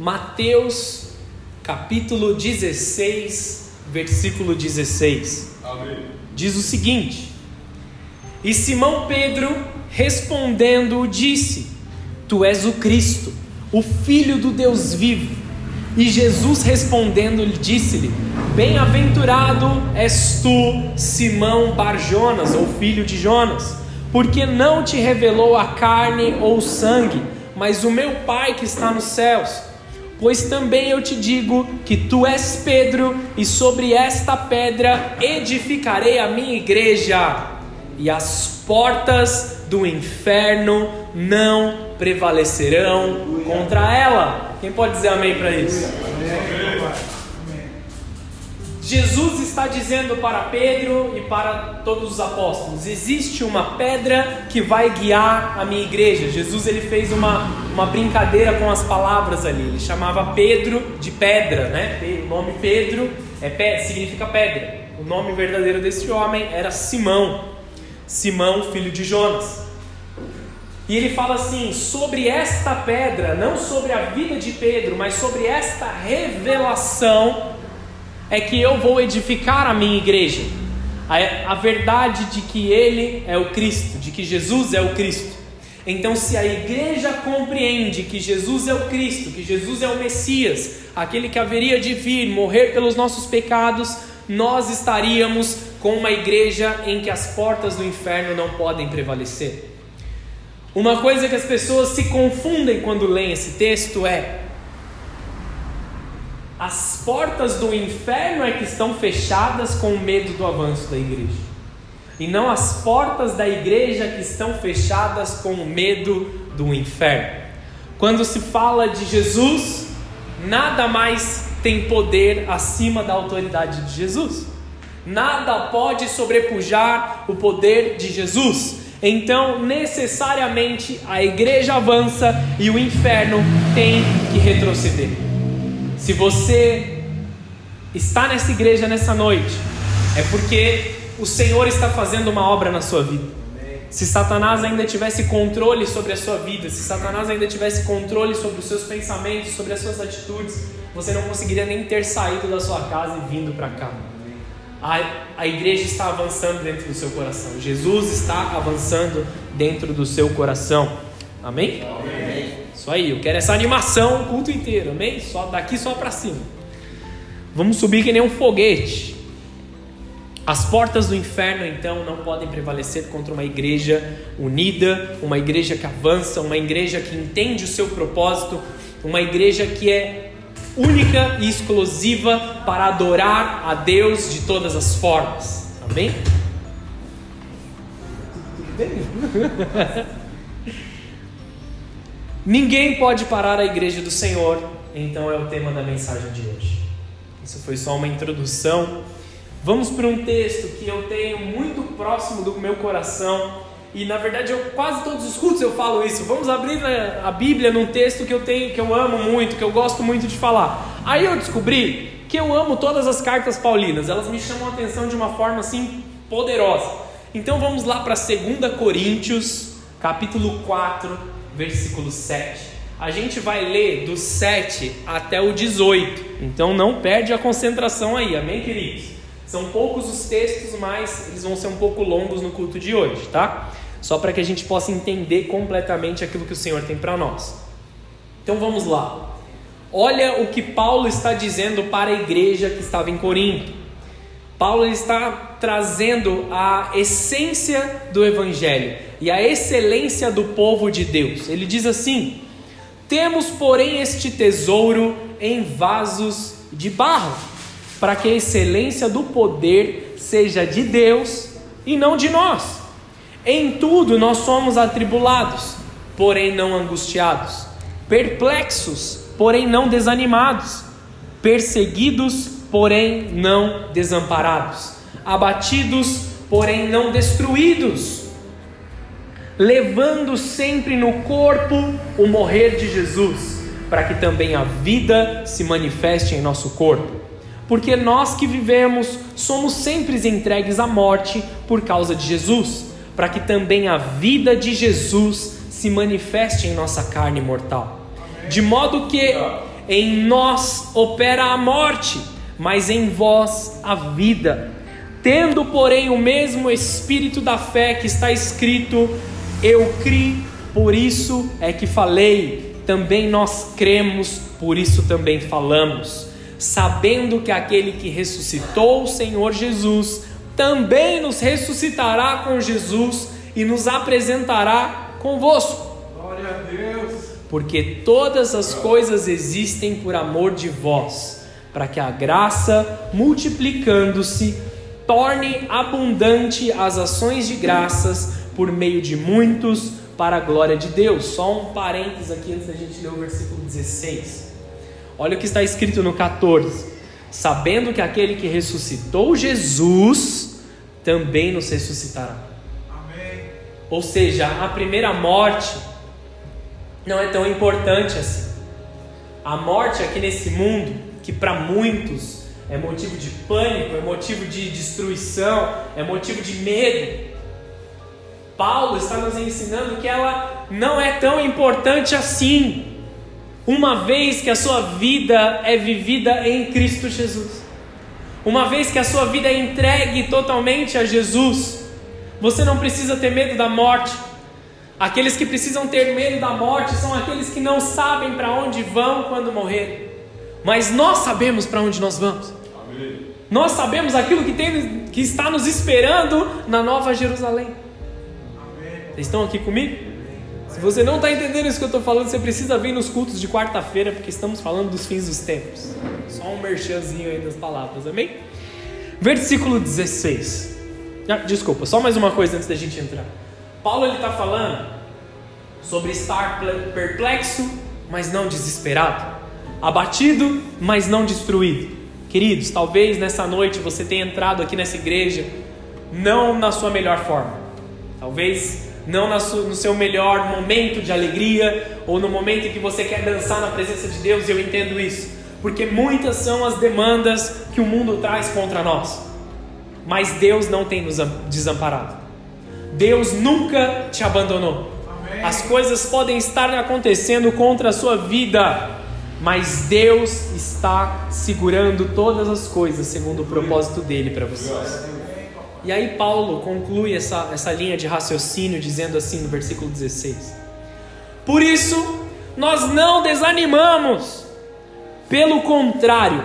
Mateus capítulo 16, versículo 16. Amém. Diz o seguinte: E Simão Pedro, respondendo, disse: Tu és o Cristo, o Filho do Deus vivo. E Jesus respondendo, disse-lhe: Bem-aventurado és tu, Simão Barjonas, ou filho de Jonas, porque não te revelou a carne ou o sangue, mas o meu Pai que está nos céus. Pois também eu te digo que tu és Pedro, e sobre esta pedra edificarei a minha igreja, e as portas do inferno não prevalecerão contra ela. Quem pode dizer amém para isso? Jesus está dizendo para Pedro e para todos os apóstolos: existe uma pedra que vai guiar a minha igreja. Jesus ele fez uma, uma brincadeira com as palavras ali. Ele chamava Pedro de pedra, né? O nome Pedro é significa pedra. O nome verdadeiro desse homem era Simão, Simão filho de Jonas. E ele fala assim: sobre esta pedra, não sobre a vida de Pedro, mas sobre esta revelação é que eu vou edificar a minha igreja. A, a verdade de que Ele é o Cristo, de que Jesus é o Cristo. Então, se a igreja compreende que Jesus é o Cristo, que Jesus é o Messias, aquele que haveria de vir morrer pelos nossos pecados, nós estaríamos com uma igreja em que as portas do inferno não podem prevalecer. Uma coisa que as pessoas se confundem quando leem esse texto é: as portas do inferno é que estão fechadas com medo do avanço da igreja. E não as portas da igreja que estão fechadas com medo do inferno. Quando se fala de Jesus, nada mais tem poder acima da autoridade de Jesus. Nada pode sobrepujar o poder de Jesus. Então, necessariamente, a igreja avança e o inferno tem que retroceder. Se você está nessa igreja nessa noite, é porque o Senhor está fazendo uma obra na sua vida. Se Satanás ainda tivesse controle sobre a sua vida, se Satanás ainda tivesse controle sobre os seus pensamentos, sobre as suas atitudes, você não conseguiria nem ter saído da sua casa e vindo para cá. A, a igreja está avançando dentro do seu coração. Jesus está avançando dentro do seu coração. Amém? Amém. Isso aí, eu quero essa animação o culto inteiro, amém? Só daqui só para cima. Vamos subir que nem um foguete. As portas do inferno então não podem prevalecer contra uma igreja unida, uma igreja que avança, uma igreja que entende o seu propósito, uma igreja que é única e exclusiva para adorar a Deus de todas as formas. Amém? Tudo bem? Ninguém pode parar a igreja do Senhor, então é o tema da mensagem de hoje. Isso foi só uma introdução. Vamos para um texto que eu tenho muito próximo do meu coração e na verdade eu quase todos os cultos eu falo isso. Vamos abrir a Bíblia num texto que eu tenho, que eu amo muito, que eu gosto muito de falar. Aí eu descobri que eu amo todas as cartas paulinas. Elas me chamam a atenção de uma forma assim poderosa. Então vamos lá para 2 Coríntios, capítulo 4, versículo 7. A gente vai ler do 7 até o 18. Então não perde a concentração aí, amém, queridos? São poucos os textos, mas eles vão ser um pouco longos no culto de hoje, tá? Só para que a gente possa entender completamente aquilo que o Senhor tem para nós. Então vamos lá. Olha o que Paulo está dizendo para a igreja que estava em Corinto. Paulo está trazendo a essência do evangelho e a excelência do povo de Deus. Ele diz assim: Temos, porém, este tesouro em vasos de barro, para que a excelência do poder seja de Deus e não de nós. Em tudo nós somos atribulados, porém não angustiados, perplexos, porém não desanimados, perseguidos, porém não desamparados, abatidos, porém não destruídos levando sempre no corpo o morrer de Jesus, para que também a vida se manifeste em nosso corpo. Porque nós que vivemos somos sempre entregues à morte por causa de Jesus, para que também a vida de Jesus se manifeste em nossa carne mortal. De modo que em nós opera a morte, mas em vós a vida. Tendo, porém, o mesmo espírito da fé que está escrito: Eu criei, por isso é que falei. Também nós cremos, por isso também falamos. Sabendo que aquele que ressuscitou o Senhor Jesus também nos ressuscitará com Jesus e nos apresentará convosco. Glória a Deus. Porque todas as coisas existem por amor de vós, para que a graça, multiplicando-se, torne abundante as ações de graças por meio de muitos para a glória de Deus. Só um parênteses aqui antes da gente ler o versículo 16. Olha o que está escrito no 14: Sabendo que aquele que ressuscitou Jesus também nos ressuscitará. Amém. Ou seja, a primeira morte não é tão importante assim. A morte aqui nesse mundo, que para muitos é motivo de pânico, é motivo de destruição, é motivo de medo. Paulo está nos ensinando que ela não é tão importante assim, uma vez que a sua vida é vivida em Cristo Jesus. Uma vez que a sua vida é entregue totalmente a Jesus, você não precisa ter medo da morte. Aqueles que precisam ter medo da morte são aqueles que não sabem para onde vão quando morrerem. Mas nós sabemos para onde nós vamos. Amém. Nós sabemos aquilo que, tem, que está nos esperando na Nova Jerusalém. Vocês estão aqui comigo? Se você não está entendendo isso que eu estou falando, você precisa vir nos cultos de quarta-feira, porque estamos falando dos fins dos tempos. Só um merchanzinho aí das palavras, amém? Versículo 16. Ah, desculpa, só mais uma coisa antes da gente entrar. Paulo ele está falando sobre estar perplexo, mas não desesperado, abatido, mas não destruído. Queridos, talvez nessa noite você tenha entrado aqui nessa igreja não na sua melhor forma, talvez não no seu melhor momento de alegria ou no momento em que você quer dançar na presença de Deus, eu entendo isso, porque muitas são as demandas que o mundo traz contra nós, mas Deus não tem nos desamparado. Deus nunca te abandonou. Amém. As coisas podem estar acontecendo contra a sua vida, mas Deus está segurando todas as coisas segundo o propósito dele para vocês. E aí Paulo conclui essa, essa linha de raciocínio dizendo assim no versículo 16: Por isso nós não desanimamos, pelo contrário,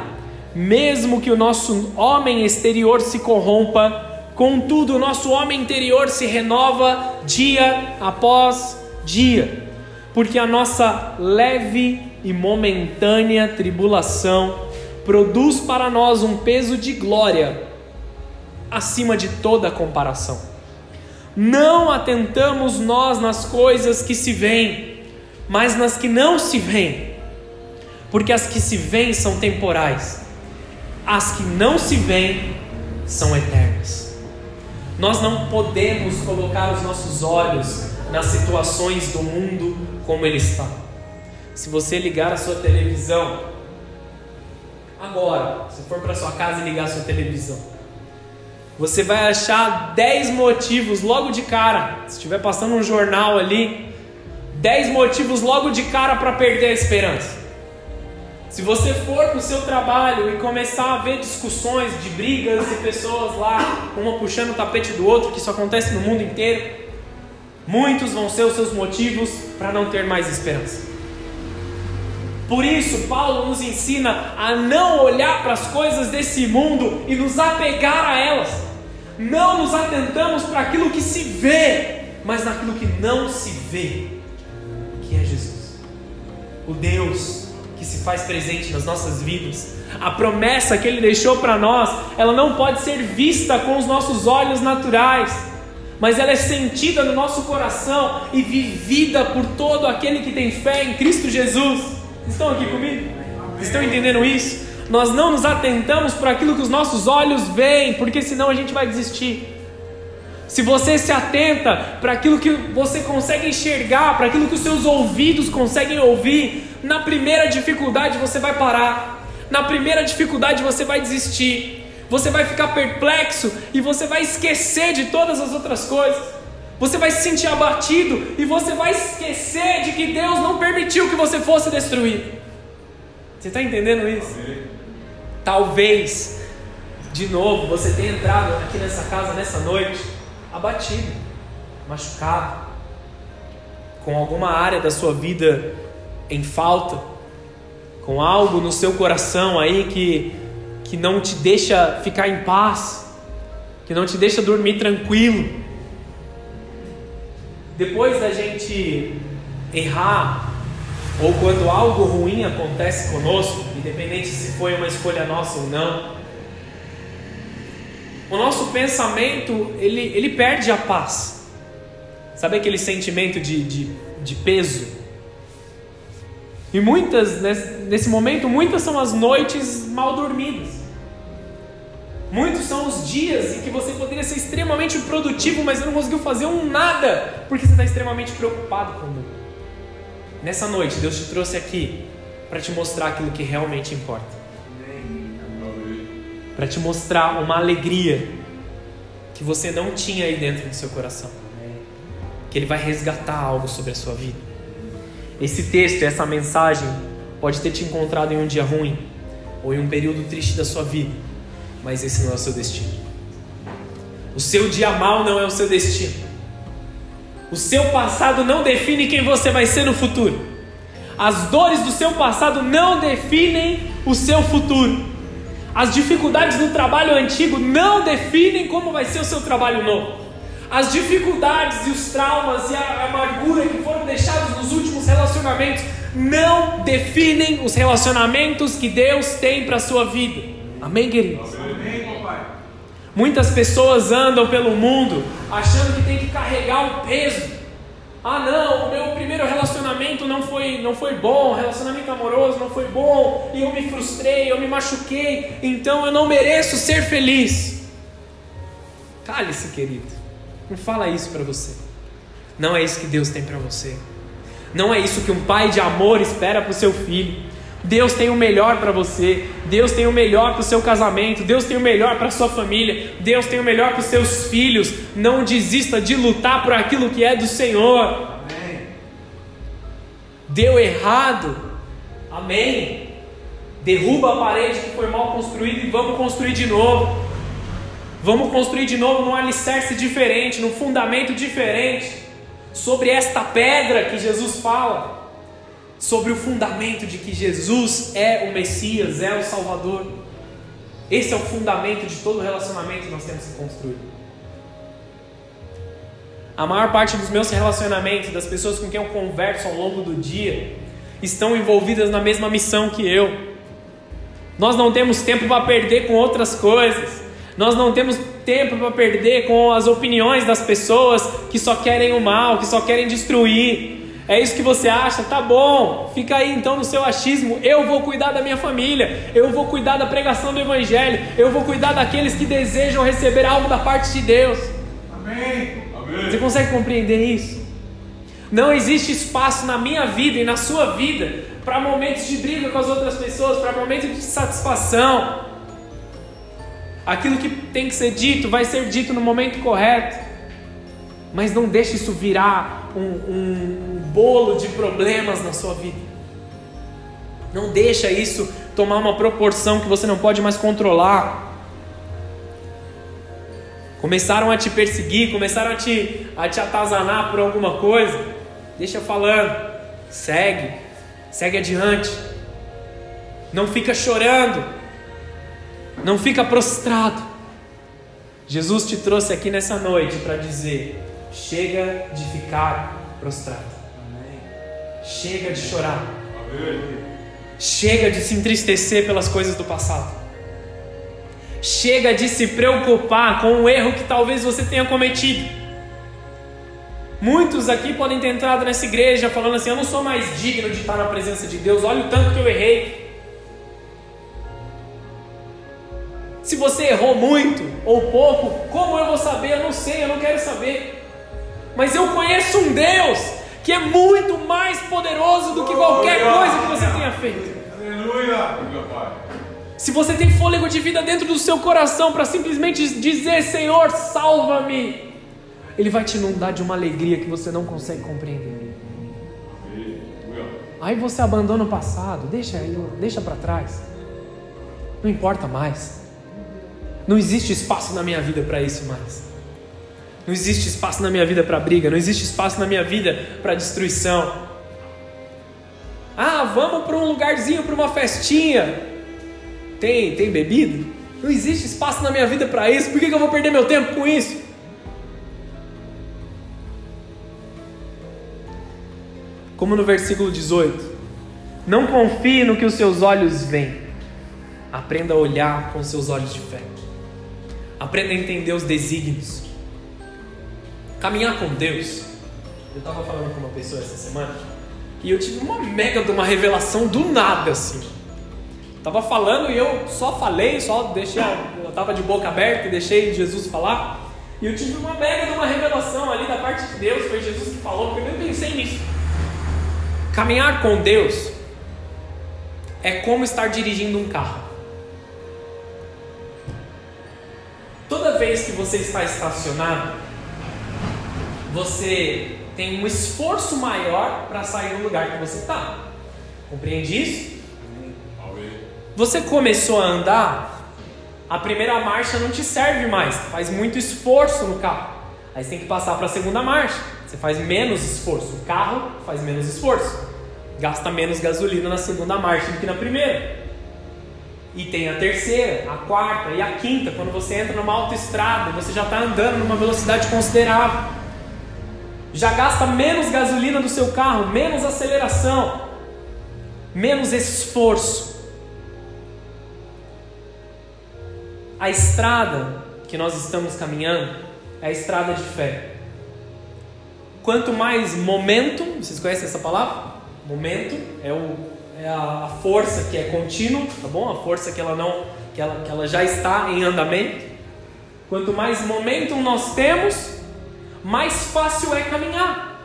mesmo que o nosso homem exterior se corrompa, Contudo, o nosso homem interior se renova dia após dia, porque a nossa leve e momentânea tribulação produz para nós um peso de glória acima de toda comparação. Não atentamos nós nas coisas que se veem, mas nas que não se veem, porque as que se veem são temporais, as que não se veem são eternas. Nós não podemos colocar os nossos olhos nas situações do mundo como ele está. Se você ligar a sua televisão, agora, se for para sua casa e ligar a sua televisão, você vai achar 10 motivos logo de cara. Se estiver passando um jornal ali, 10 motivos logo de cara para perder a esperança. Se você for para o seu trabalho e começar a ver discussões de brigas e pessoas lá, uma puxando o tapete do outro, que isso acontece no mundo inteiro, muitos vão ser os seus motivos para não ter mais esperança. Por isso, Paulo nos ensina a não olhar para as coisas desse mundo e nos apegar a elas. Não nos atentamos para aquilo que se vê, mas naquilo que não se vê, que é Jesus, o Deus que se faz presente nas nossas vidas. A promessa que Ele deixou para nós, ela não pode ser vista com os nossos olhos naturais, mas ela é sentida no nosso coração e vivida por todo aquele que tem fé em Cristo Jesus. Estão aqui comigo? Estão entendendo isso? Nós não nos atentamos para aquilo que os nossos olhos veem, porque senão a gente vai desistir. Se você se atenta para aquilo que você consegue enxergar, para aquilo que os seus ouvidos conseguem ouvir, na primeira dificuldade você vai parar, na primeira dificuldade você vai desistir, você vai ficar perplexo e você vai esquecer de todas as outras coisas. Você vai se sentir abatido e você vai esquecer de que Deus não permitiu que você fosse destruído. Você está entendendo isso? Amém. Talvez, de novo, você tenha entrado aqui nessa casa nessa noite abatido, machucado, com alguma área da sua vida em falta, com algo no seu coração aí que, que não te deixa ficar em paz, que não te deixa dormir tranquilo. Depois da gente errar, ou quando algo ruim acontece conosco, independente se foi uma escolha nossa ou não, o nosso pensamento ele, ele perde a paz. Sabe aquele sentimento de, de, de peso? E muitas, nesse momento, muitas são as noites mal dormidas. Muitos são os dias em que você poderia ser extremamente produtivo, mas não conseguiu fazer um nada, porque você está extremamente preocupado com o mundo. Nessa noite, Deus te trouxe aqui para te mostrar aquilo que realmente importa. Para te mostrar uma alegria que você não tinha aí dentro do seu coração. Que Ele vai resgatar algo sobre a sua vida. Esse texto, essa mensagem, pode ter te encontrado em um dia ruim ou em um período triste da sua vida, mas esse não é o seu destino. O seu dia mal não é o seu destino. O seu passado não define quem você vai ser no futuro. As dores do seu passado não definem o seu futuro. As dificuldades do trabalho antigo não definem como vai ser o seu trabalho novo. As dificuldades e os traumas e a amargura que foram deixados nos últimos relacionamentos não definem os relacionamentos que Deus tem para a sua vida. Amém, queridos? Amém, papai. Muitas pessoas andam pelo mundo achando que tem que carregar o peso. Ah, não, o meu primeiro relacionamento não foi, não foi bom, relacionamento amoroso não foi bom, e eu me frustrei, eu me machuquei, então eu não mereço ser feliz. Cale-se, querido. Não fala isso para você. Não é isso que Deus tem para você. Não é isso que um pai de amor espera para o seu filho. Deus tem o melhor para você. Deus tem o melhor para o seu casamento. Deus tem o melhor para a sua família. Deus tem o melhor para os seus filhos. Não desista de lutar por aquilo que é do Senhor. Amém. Deu errado. Amém. Derruba a parede que foi mal construída e vamos construir de novo. Vamos construir de novo num alicerce diferente, num fundamento diferente. Sobre esta pedra que Jesus fala sobre o fundamento de que Jesus é o Messias, é o Salvador. Esse é o fundamento de todo relacionamento que nós temos que construir. A maior parte dos meus relacionamentos, das pessoas com quem eu converso ao longo do dia, estão envolvidas na mesma missão que eu. Nós não temos tempo para perder com outras coisas. Nós não temos tempo para perder com as opiniões das pessoas que só querem o mal, que só querem destruir. É isso que você acha? Tá bom, fica aí então no seu achismo. Eu vou cuidar da minha família, eu vou cuidar da pregação do Evangelho, eu vou cuidar daqueles que desejam receber algo da parte de Deus. Amém. Você consegue compreender isso? Não existe espaço na minha vida e na sua vida para momentos de briga com as outras pessoas, para momentos de satisfação. Aquilo que tem que ser dito vai ser dito no momento correto, mas não deixe isso virar um, um bolo de problemas na sua vida. Não deixa isso tomar uma proporção que você não pode mais controlar. Começaram a te perseguir, começaram a te, a te atazanar por alguma coisa. Deixa falando, segue, segue adiante. Não fica chorando, não fica prostrado. Jesus te trouxe aqui nessa noite para dizer: chega de ficar prostrado. Chega de chorar. Amém. Chega de se entristecer pelas coisas do passado. Chega de se preocupar com o erro que talvez você tenha cometido. Muitos aqui podem ter entrado nessa igreja falando assim: Eu não sou mais digno de estar na presença de Deus, olha o tanto que eu errei. Se você errou muito ou pouco, como eu vou saber? Eu não sei, eu não quero saber. Mas eu conheço um Deus que é muito mais poderoso do que qualquer coisa que você tenha feito. Aleluia. Se você tem fôlego de vida dentro do seu coração para simplesmente dizer: Senhor, salva-me, Ele vai te inundar de uma alegria que você não consegue compreender. Aí você abandona o passado, deixa, deixa para trás. Não importa mais. Não existe espaço na minha vida para isso mais. Não existe espaço na minha vida para briga, não existe espaço na minha vida para destruição. Ah, vamos para um lugarzinho, para uma festinha. Tem, tem bebida? Não existe espaço na minha vida para isso. Por que, que eu vou perder meu tempo com isso? Como no versículo 18: Não confie no que os seus olhos veem, aprenda a olhar com seus olhos de fé, aprenda a entender os desígnios, caminhar com Deus. Eu estava falando com uma pessoa essa semana e eu tive uma mega de uma revelação do nada assim. Tava falando e eu só falei, só deixei, eu tava de boca aberta e deixei Jesus falar. E eu tive uma mega de uma revelação ali da parte de Deus, foi Jesus que falou, porque eu nem pensei nisso. Caminhar com Deus é como estar dirigindo um carro. Toda vez que você está estacionado, você tem um esforço maior para sair do lugar que você está. Compreende isso? Você começou a andar, a primeira marcha não te serve mais, faz muito esforço no carro. Aí você tem que passar para a segunda marcha, você faz menos esforço. O carro faz menos esforço, gasta menos gasolina na segunda marcha do que na primeira. E tem a terceira, a quarta e a quinta, quando você entra numa autoestrada, você já está andando numa velocidade considerável. Já gasta menos gasolina do seu carro, menos aceleração, menos esforço. A estrada que nós estamos caminhando é a estrada de fé. Quanto mais momento, vocês conhecem essa palavra? Momento é, o, é a, força que é contínua, tá bom? A força que ela não, que ela, que ela já está em andamento. Quanto mais momento nós temos, mais fácil é caminhar.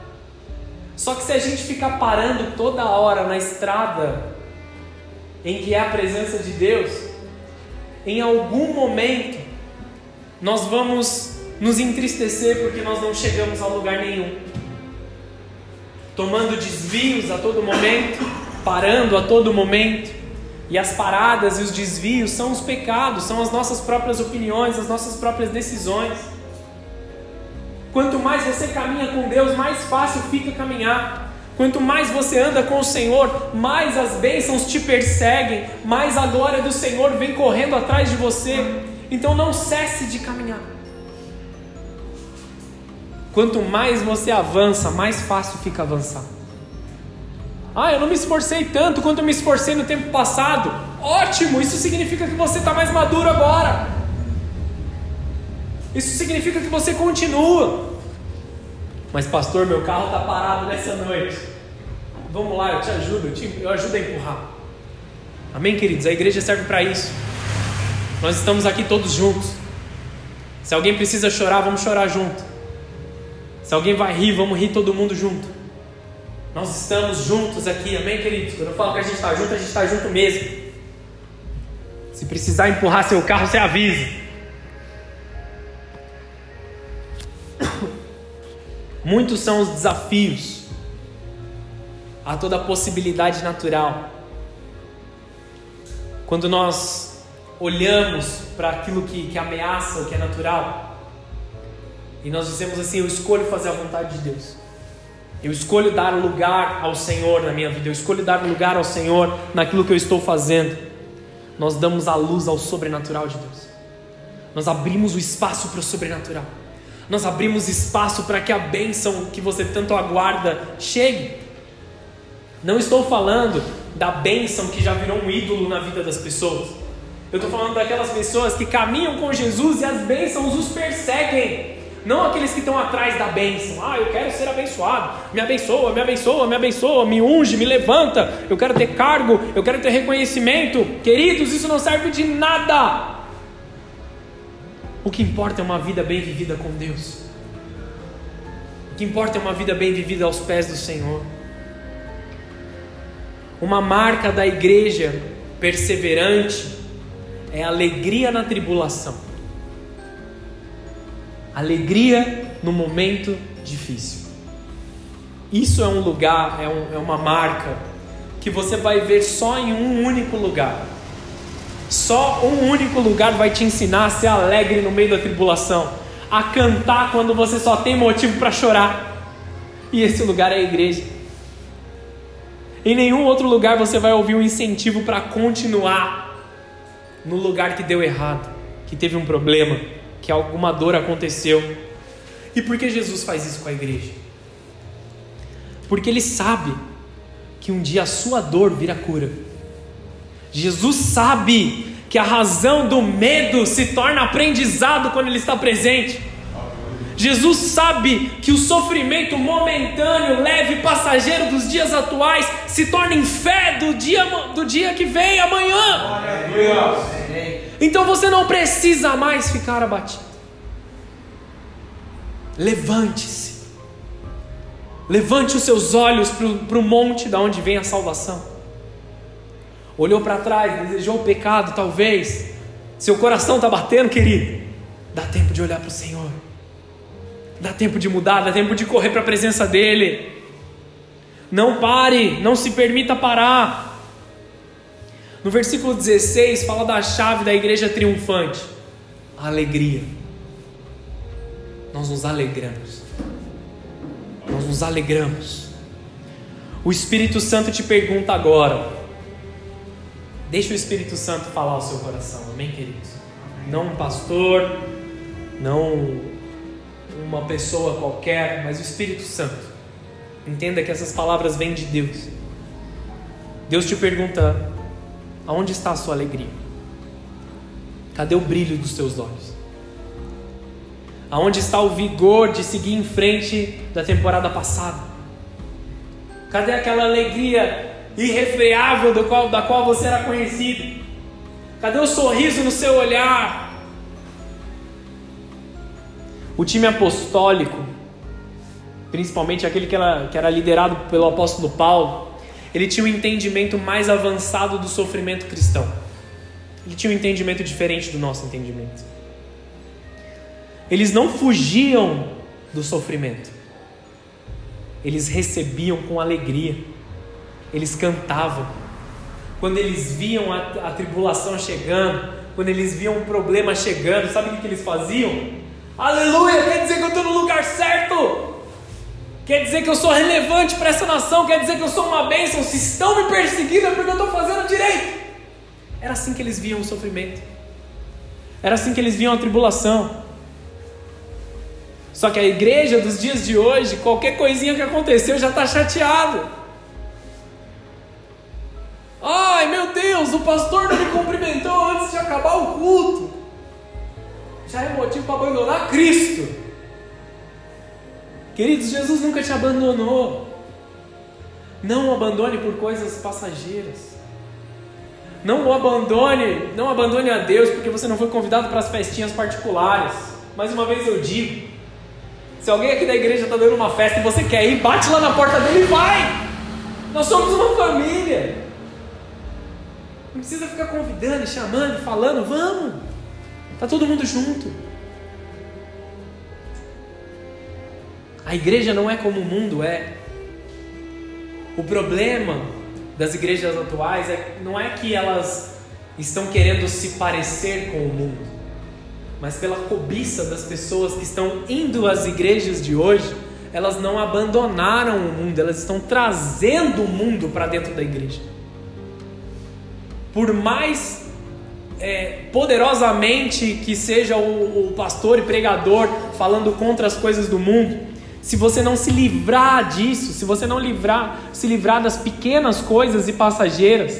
Só que se a gente ficar parando toda hora na estrada em que é a presença de Deus, em algum momento nós vamos nos entristecer porque nós não chegamos a lugar nenhum. Tomando desvios a todo momento, parando a todo momento. E as paradas e os desvios são os pecados, são as nossas próprias opiniões, as nossas próprias decisões. Quanto mais você caminha com Deus, mais fácil fica caminhar. Quanto mais você anda com o Senhor, mais as bênçãos te perseguem, mais a glória do Senhor vem correndo atrás de você. Então não cesse de caminhar. Quanto mais você avança, mais fácil fica avançar. Ah, eu não me esforcei tanto quanto eu me esforcei no tempo passado. Ótimo, isso significa que você está mais maduro agora. Isso significa que você continua. Mas, pastor, meu carro está parado nessa noite. Vamos lá, eu te ajudo, eu, te, eu ajudo a empurrar. Amém, queridos? A igreja serve para isso. Nós estamos aqui todos juntos. Se alguém precisa chorar, vamos chorar junto. Se alguém vai rir, vamos rir todo mundo junto. Nós estamos juntos aqui, amém, queridos? Quando eu falo que a gente está junto, a gente está junto mesmo. Se precisar empurrar seu carro, você avisa. Muitos são os desafios a toda possibilidade natural. Quando nós olhamos para aquilo que, que ameaça o que é natural, e nós dizemos assim: Eu escolho fazer a vontade de Deus. Eu escolho dar lugar ao Senhor na minha vida. Eu escolho dar lugar ao Senhor naquilo que eu estou fazendo. Nós damos a luz ao sobrenatural de Deus. Nós abrimos o espaço para o sobrenatural. Nós abrimos espaço para que a bênção que você tanto aguarda chegue. Não estou falando da bênção que já virou um ídolo na vida das pessoas. Eu estou falando daquelas pessoas que caminham com Jesus e as bênçãos os perseguem. Não aqueles que estão atrás da bênção. Ah, eu quero ser abençoado. Me abençoa, me abençoa, me abençoa, me unge, me levanta. Eu quero ter cargo, eu quero ter reconhecimento. Queridos, isso não serve de nada. O que importa é uma vida bem vivida com Deus. O que importa é uma vida bem vivida aos pés do Senhor. Uma marca da igreja perseverante é alegria na tribulação. Alegria no momento difícil. Isso é um lugar, é, um, é uma marca que você vai ver só em um único lugar. Só um único lugar vai te ensinar a ser alegre no meio da tribulação, a cantar quando você só tem motivo para chorar. E esse lugar é a igreja. Em nenhum outro lugar você vai ouvir um incentivo para continuar no lugar que deu errado, que teve um problema, que alguma dor aconteceu. E por que Jesus faz isso com a igreja? Porque ele sabe que um dia a sua dor vira cura. Jesus sabe que a razão do medo se torna aprendizado quando ele está presente. Jesus sabe que o sofrimento momentâneo, leve passageiro dos dias atuais se torna em fé do dia, do dia que vem amanhã. Então você não precisa mais ficar abatido. Levante-se. Levante os seus olhos para o monte da onde vem a salvação. Olhou para trás, desejou o pecado, talvez. Seu coração está batendo, querido. Dá tempo de olhar para o Senhor. Dá tempo de mudar, dá tempo de correr para a presença dEle. Não pare, não se permita parar. No versículo 16 fala da chave da igreja triunfante: a alegria. Nós nos alegramos. Nós nos alegramos. O Espírito Santo te pergunta agora. Deixa o Espírito Santo falar ao seu coração, amém, queridos? Não um pastor, não uma pessoa qualquer, mas o Espírito Santo. Entenda que essas palavras vêm de Deus. Deus te pergunta: aonde está a sua alegria? Cadê o brilho dos seus olhos? Aonde está o vigor de seguir em frente da temporada passada? Cadê aquela alegria irrefreável do qual, da qual você era conhecido? Cadê o sorriso no seu olhar? O time apostólico, principalmente aquele que era, que era liderado pelo apóstolo Paulo, ele tinha um entendimento mais avançado do sofrimento cristão. Ele tinha um entendimento diferente do nosso entendimento. Eles não fugiam do sofrimento, eles recebiam com alegria, eles cantavam. Quando eles viam a, a tribulação chegando, quando eles viam um problema chegando, sabe o que, eles faziam? Aleluia, quer dizer que eu estou no lugar certo. Quer dizer que eu sou relevante para essa nação, quer dizer que eu sou uma bênção. Se estão me perseguindo é porque eu estou fazendo direito. Era assim que eles viam o sofrimento. Era assim que eles viam a tribulação. Só que a igreja dos dias de hoje, qualquer coisinha que aconteceu já está chateado. Ai meu Deus, o pastor não me cumprimentou antes de acabar o culto já é motivo para abandonar Cristo. Queridos, Jesus nunca te abandonou. Não o abandone por coisas passageiras. Não o abandone, não abandone a Deus porque você não foi convidado para as festinhas particulares. Mais uma vez eu digo: se alguém aqui da igreja está dando uma festa e você quer ir, bate lá na porta dele e vai. Nós somos uma família. Não precisa ficar convidando, chamando, falando, vamos. Está todo mundo junto. A igreja não é como o mundo é. O problema das igrejas atuais é, não é que elas estão querendo se parecer com o mundo, mas pela cobiça das pessoas que estão indo às igrejas de hoje, elas não abandonaram o mundo, elas estão trazendo o mundo para dentro da igreja. Por mais é, poderosamente que seja o, o pastor e pregador falando contra as coisas do mundo, se você não se livrar disso, se você não livrar, se livrar das pequenas coisas e passageiras,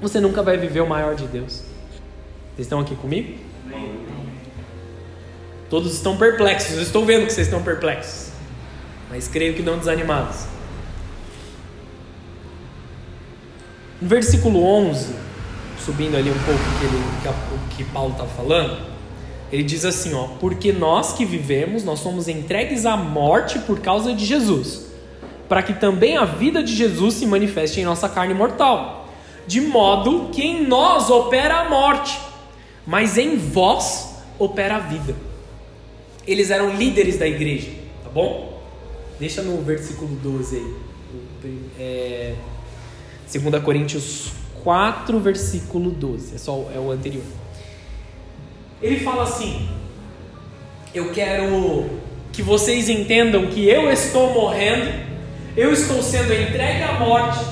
você nunca vai viver o maior de Deus. Vocês estão aqui comigo? Todos estão perplexos. Eu estou vendo que vocês estão perplexos, mas creio que não desanimados. No versículo 11, subindo ali um pouco que ele, que, o que Paulo está falando, ele diz assim, ó, porque nós que vivemos, nós somos entregues à morte por causa de Jesus, para que também a vida de Jesus se manifeste em nossa carne mortal, de modo que em nós opera a morte, mas em vós opera a vida. Eles eram líderes da igreja, tá bom? Deixa no versículo 12 aí. É, 2 Coríntios 4, versículo 12. É só é o anterior. Ele fala assim: Eu quero que vocês entendam que eu estou morrendo, eu estou sendo entregue à morte,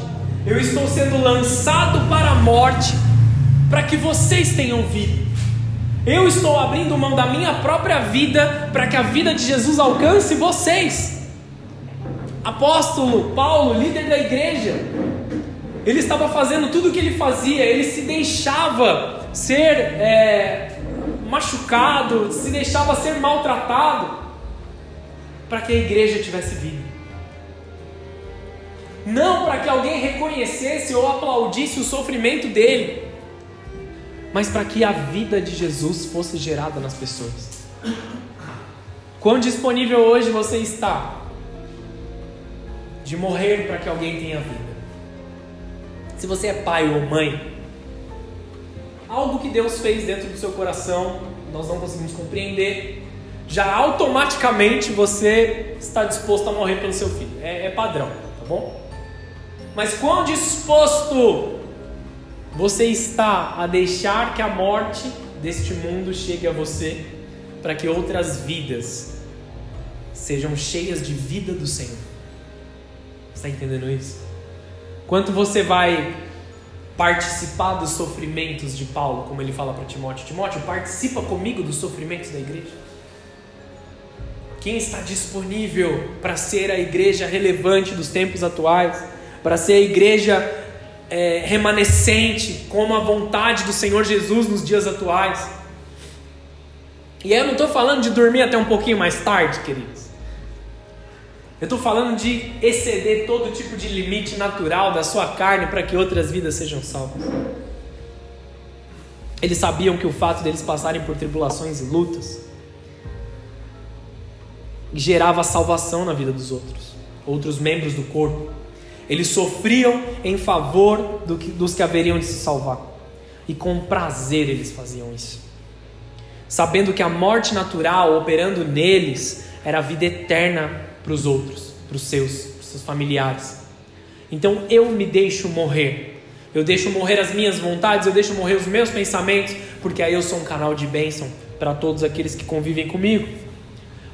eu estou sendo lançado para a morte, para que vocês tenham vida. Eu estou abrindo mão da minha própria vida para que a vida de Jesus alcance vocês. Apóstolo Paulo, líder da igreja, ele estava fazendo tudo o que ele fazia, ele se deixava ser é, machucado, se deixava ser maltratado para que a igreja tivesse vida. Não para que alguém reconhecesse ou aplaudisse o sofrimento dele, mas para que a vida de Jesus fosse gerada nas pessoas. Quão disponível hoje você está de morrer para que alguém tenha vida? Se você é pai ou mãe, algo que Deus fez dentro do seu coração, nós não conseguimos compreender, já automaticamente você está disposto a morrer pelo seu filho. É, é padrão, tá bom? Mas quão disposto você está a deixar que a morte deste mundo chegue a você para que outras vidas sejam cheias de vida do Senhor? Está entendendo isso? Quanto você vai participar dos sofrimentos de Paulo, como ele fala para Timóteo: Timóteo, participa comigo dos sofrimentos da igreja? Quem está disponível para ser a igreja relevante dos tempos atuais? Para ser a igreja é, remanescente, como a vontade do Senhor Jesus nos dias atuais? E eu não estou falando de dormir até um pouquinho mais tarde, queridos. Eu estou falando de exceder todo tipo de limite natural da sua carne para que outras vidas sejam salvas. Eles sabiam que o fato deles passarem por tribulações e lutas gerava salvação na vida dos outros, outros membros do corpo. Eles sofriam em favor do que, dos que haveriam de se salvar. E com prazer eles faziam isso. Sabendo que a morte natural operando neles era a vida eterna para os outros, para os seus, para os seus familiares. Então eu me deixo morrer. Eu deixo morrer as minhas vontades, eu deixo morrer os meus pensamentos, porque aí eu sou um canal de bênção para todos aqueles que convivem comigo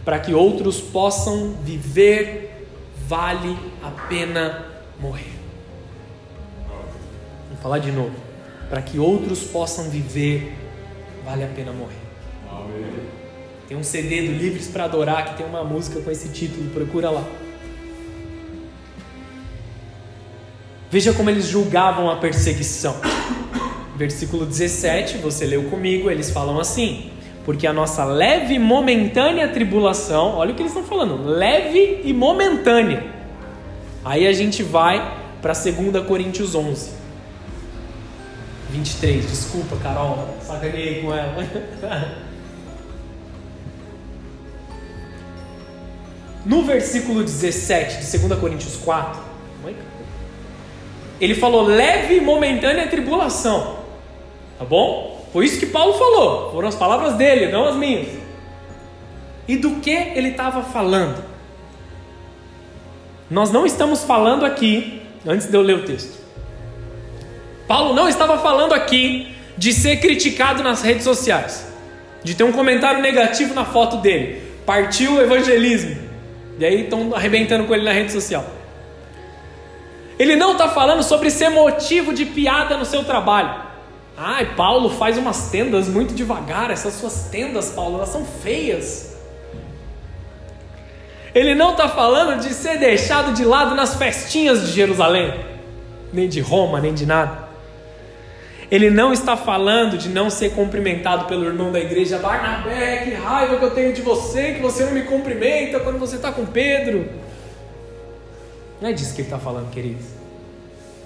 para que outros possam viver, vale a pena morrer. Vou falar de novo. Para que outros possam viver, vale a pena morrer. Tem um CD do Livres para Adorar que tem uma música com esse título, procura lá. Veja como eles julgavam a perseguição. Versículo 17, você leu comigo, eles falam assim: porque a nossa leve e momentânea tribulação, olha o que eles estão falando, leve e momentânea. Aí a gente vai para 2 Coríntios 11, 23. Desculpa, Carol, sacanei com ela. No versículo 17 de 2 Coríntios 4, ele falou leve e momentânea tribulação, tá bom? Foi isso que Paulo falou, foram as palavras dele, não as minhas. E do que ele estava falando? Nós não estamos falando aqui, antes de eu ler o texto. Paulo não estava falando aqui de ser criticado nas redes sociais, de ter um comentário negativo na foto dele. Partiu o evangelismo. E aí estão arrebentando com ele na rede social. Ele não está falando sobre ser motivo de piada no seu trabalho. Ai, Paulo faz umas tendas muito devagar. Essas suas tendas, Paulo, elas são feias. Ele não está falando de ser deixado de lado nas festinhas de Jerusalém, nem de Roma, nem de nada. Ele não está falando de não ser cumprimentado pelo irmão da igreja, Barnabé, que raiva que eu tenho de você, que você não me cumprimenta quando você está com Pedro. Não é disso que ele está falando, queridos.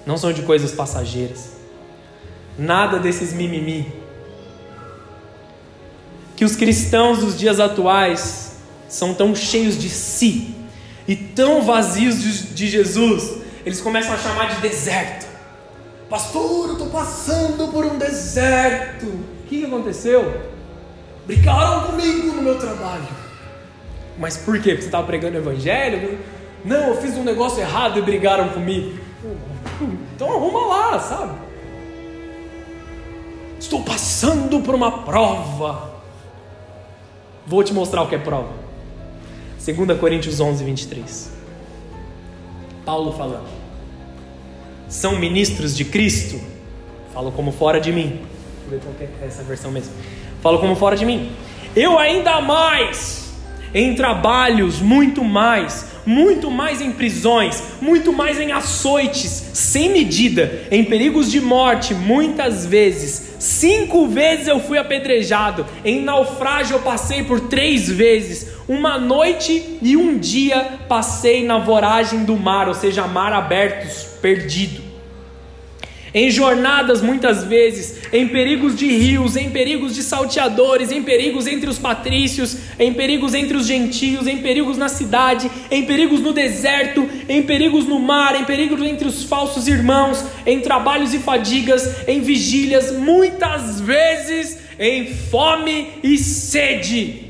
Não são de coisas passageiras. Nada desses mimimi. Que os cristãos dos dias atuais são tão cheios de si e tão vazios de, de Jesus, eles começam a chamar de deserto. Pastor, eu estou passando por um deserto. O que aconteceu? Brigaram comigo no meu trabalho. Mas por quê? Porque você estava pregando o evangelho? Não, eu fiz um negócio errado e brigaram comigo. Então arruma lá, sabe? Estou passando por uma prova. Vou te mostrar o que é prova. 2 Coríntios 11, 23. Paulo falando. São ministros de Cristo? Falo como fora de mim. É essa versão mesmo. Falo como fora de mim. Eu ainda mais, em trabalhos, muito mais, muito mais em prisões, muito mais em açoites, sem medida, em perigos de morte, muitas vezes. Cinco vezes eu fui apedrejado, em naufrágio eu passei por três vezes. Uma noite e um dia passei na voragem do mar, ou seja, mar abertos, perdido. Em jornadas muitas vezes, em perigos de rios, em perigos de salteadores, em perigos entre os patrícios, em perigos entre os gentios, em perigos na cidade, em perigos no deserto, em perigos no mar, em perigos entre os falsos irmãos, em trabalhos e fadigas, em vigílias, muitas vezes em fome e sede,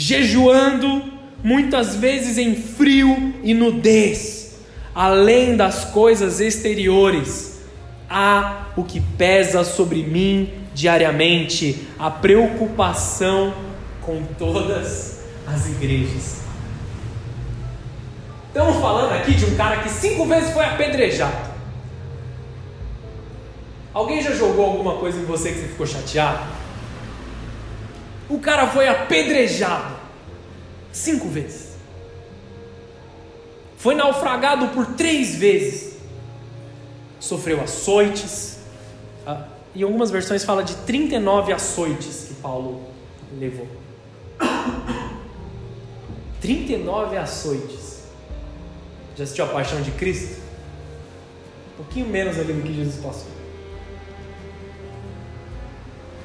jejuando, muitas vezes em frio e nudez, além das coisas exteriores há o que pesa sobre mim diariamente, a preocupação com todas as igrejas. Estamos falando aqui de um cara que cinco vezes foi apedrejado. Alguém já jogou alguma coisa em você que você ficou chateado? O cara foi apedrejado cinco vezes. Foi naufragado por três vezes sofreu açoites. Ah, em algumas versões fala de 39 açoites que Paulo levou. 39 açoites. Já assistiu a paixão de Cristo? Um pouquinho menos ali do que Jesus passou.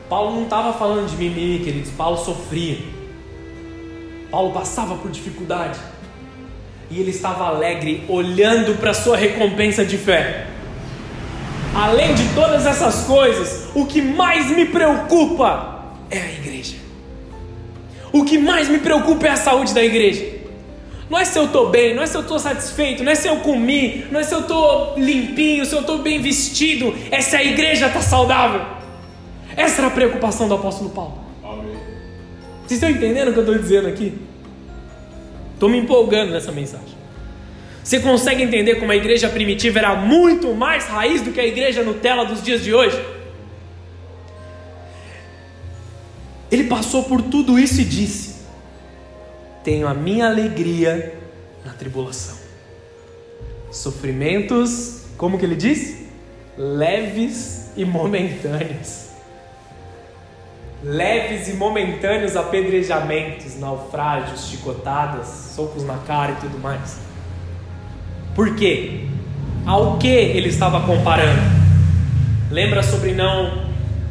Paulo não estava falando de mimimi, queridos. Paulo sofria. Paulo passava por dificuldade. E ele estava alegre, olhando para a sua recompensa de fé. Além de todas essas coisas, o que mais me preocupa é a igreja. O que mais me preocupa é a saúde da igreja. Não é se eu estou bem, não é se eu estou satisfeito, não é se eu comi, não é se eu estou limpinho, se eu estou bem vestido, é se a igreja está saudável. Essa era a preocupação do apóstolo Paulo. Amém. Vocês estão entendendo o que eu estou dizendo aqui? Estou me empolgando nessa mensagem. Você consegue entender como a igreja primitiva era muito mais raiz do que a igreja Nutella dos dias de hoje? Ele passou por tudo isso e disse: Tenho a minha alegria na tribulação. Sofrimentos, como que ele diz? Leves e momentâneos. Leves e momentâneos apedrejamentos, naufrágios, chicotadas, socos na cara e tudo mais. Por quê? Ao que ele estava comparando? Lembra sobre não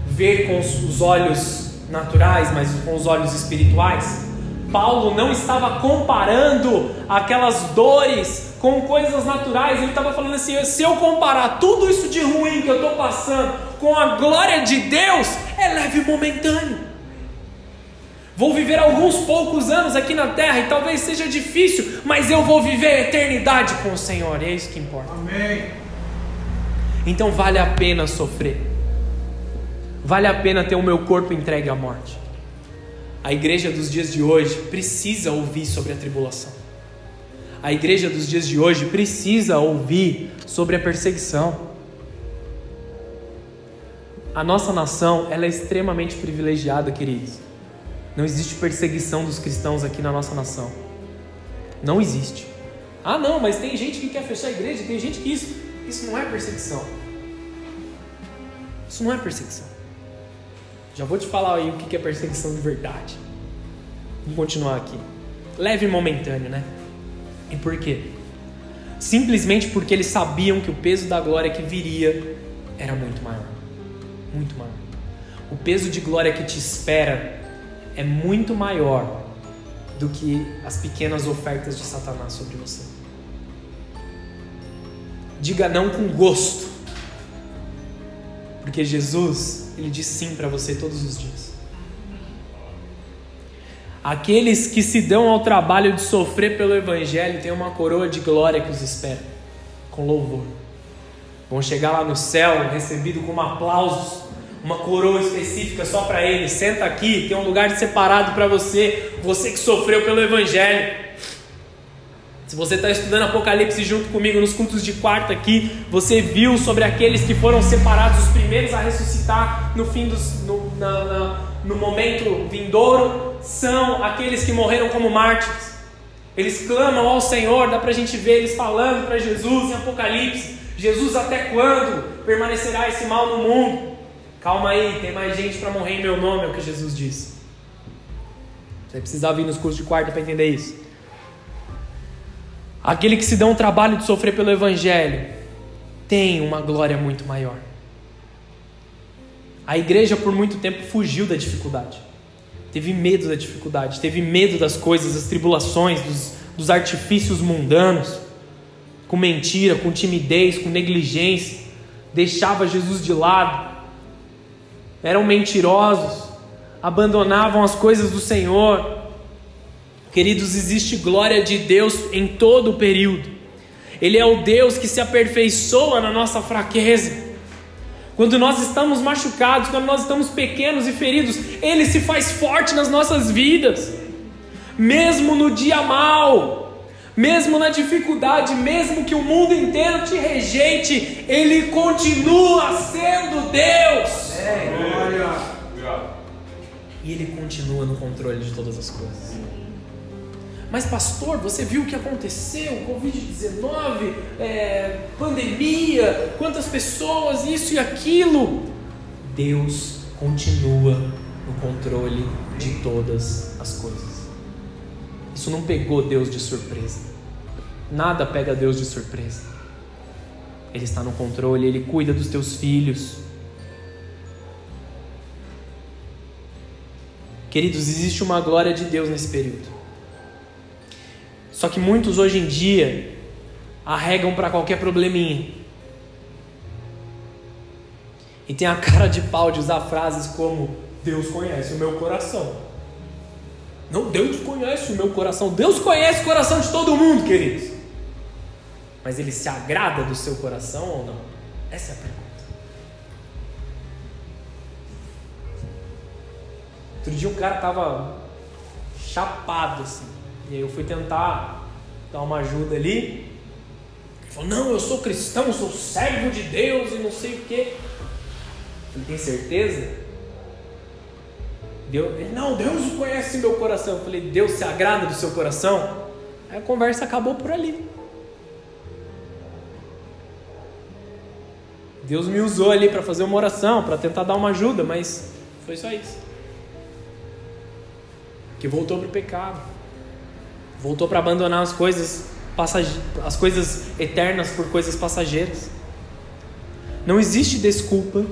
ver com os olhos naturais, mas com os olhos espirituais? Paulo não estava comparando aquelas dores com coisas naturais, ele estava falando assim: se eu comparar tudo isso de ruim que eu estou passando com a glória de Deus, é leve e momentâneo. Vou viver alguns poucos anos aqui na terra e talvez seja difícil, mas eu vou viver a eternidade com o Senhor, e é isso que importa. Amém. Então vale a pena sofrer, vale a pena ter o meu corpo entregue à morte. A igreja dos dias de hoje precisa ouvir sobre a tribulação. A igreja dos dias de hoje precisa ouvir sobre a perseguição. A nossa nação ela é extremamente privilegiada, queridos. Não existe perseguição dos cristãos aqui na nossa nação. Não existe. Ah, não, mas tem gente que quer fechar a igreja, tem gente que isso. Isso não é perseguição. Isso não é perseguição. Já vou te falar aí o que é perseguição de verdade. Vamos continuar aqui. Leve e momentâneo, né? E por quê? Simplesmente porque eles sabiam que o peso da glória que viria era muito maior. Muito maior. O peso de glória que te espera é muito maior do que as pequenas ofertas de Satanás sobre você. Diga não com gosto, porque Jesus, ele diz sim para você todos os dias. Aqueles que se dão ao trabalho de sofrer pelo Evangelho têm uma coroa de glória que os espera, com louvor. Vão chegar lá no céu, recebido com aplausos, uma coroa específica só para eles. Senta aqui, tem um lugar separado para você, você que sofreu pelo Evangelho. Se você está estudando Apocalipse junto comigo nos cultos de quarta aqui, você viu sobre aqueles que foram separados, os primeiros a ressuscitar no fim dos, no, na, na, no momento vindouro, são aqueles que morreram como mártires. Eles clamam ao Senhor, dá para a gente ver eles falando para Jesus em Apocalipse: Jesus, até quando permanecerá esse mal no mundo? Calma aí, tem mais gente para morrer em meu nome, é o que Jesus disse. Você precisa vir nos cursos de quarta para entender isso. Aquele que se dá um trabalho de sofrer pelo Evangelho tem uma glória muito maior. A igreja por muito tempo fugiu da dificuldade, teve medo da dificuldade, teve medo das coisas, das tribulações, dos, dos artifícios mundanos, com mentira, com timidez, com negligência, deixava Jesus de lado, eram mentirosos, abandonavam as coisas do Senhor, Queridos, existe glória de Deus em todo o período. Ele é o Deus que se aperfeiçoa na nossa fraqueza. Quando nós estamos machucados, quando nós estamos pequenos e feridos, Ele se faz forte nas nossas vidas. Mesmo no dia mal, mesmo na dificuldade, mesmo que o mundo inteiro te rejeite, Ele continua sendo Deus. É, glória. E Ele continua no controle de todas as coisas. Mas, pastor, você viu o que aconteceu? Covid-19, é, pandemia, quantas pessoas, isso e aquilo. Deus continua no controle de todas as coisas. Isso não pegou Deus de surpresa. Nada pega Deus de surpresa. Ele está no controle, ele cuida dos teus filhos. Queridos, existe uma glória de Deus nesse período. Só que muitos hoje em dia arregam para qualquer probleminha. E tem a cara de pau de usar frases como Deus conhece o meu coração. Não, Deus conhece o meu coração. Deus conhece o coração de todo mundo, queridos. Mas ele se agrada do seu coração ou não? Essa é a pergunta. Outro dia um cara tava chapado assim. E aí eu fui tentar dar uma ajuda ali. Ele falou: Não, eu sou cristão, sou servo de Deus e não sei o quê. Ele tem certeza? Deus, ele, não, Deus conhece meu coração. Eu falei: Deus se agrada do seu coração? Aí a conversa acabou por ali. Deus me usou ali para fazer uma oração, para tentar dar uma ajuda, mas foi só isso. Que voltou para o pecado. Voltou para abandonar as coisas as coisas eternas por coisas passageiras. Não existe desculpa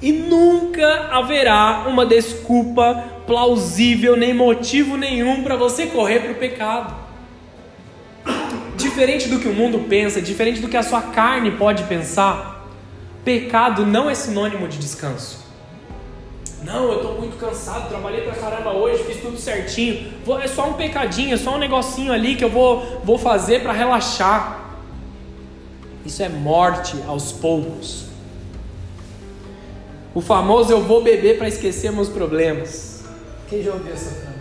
e nunca haverá uma desculpa plausível nem motivo nenhum para você correr para o pecado. Diferente do que o mundo pensa, diferente do que a sua carne pode pensar, pecado não é sinônimo de descanso. Não, eu estou muito cansado, trabalhei pra caramba hoje, fiz tudo certinho. Vou, é só um pecadinho, é só um negocinho ali que eu vou, vou fazer para relaxar. Isso é morte aos poucos. O famoso eu vou beber para esquecer meus problemas. Quem já ouviu essa frase?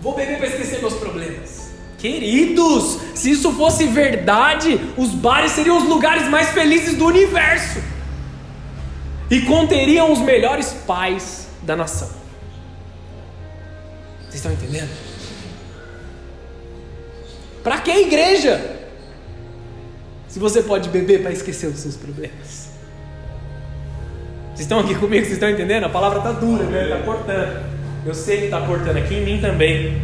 Vou beber para esquecer meus problemas. Queridos, se isso fosse verdade, os bares seriam os lugares mais felizes do universo e conteriam os melhores pais da nação. Vocês estão entendendo? Para que igreja? Se você pode beber para esquecer os seus problemas. Vocês estão aqui comigo? Vocês estão entendendo? A palavra está dura, né? Está cortando. Eu sei que está cortando aqui em mim também.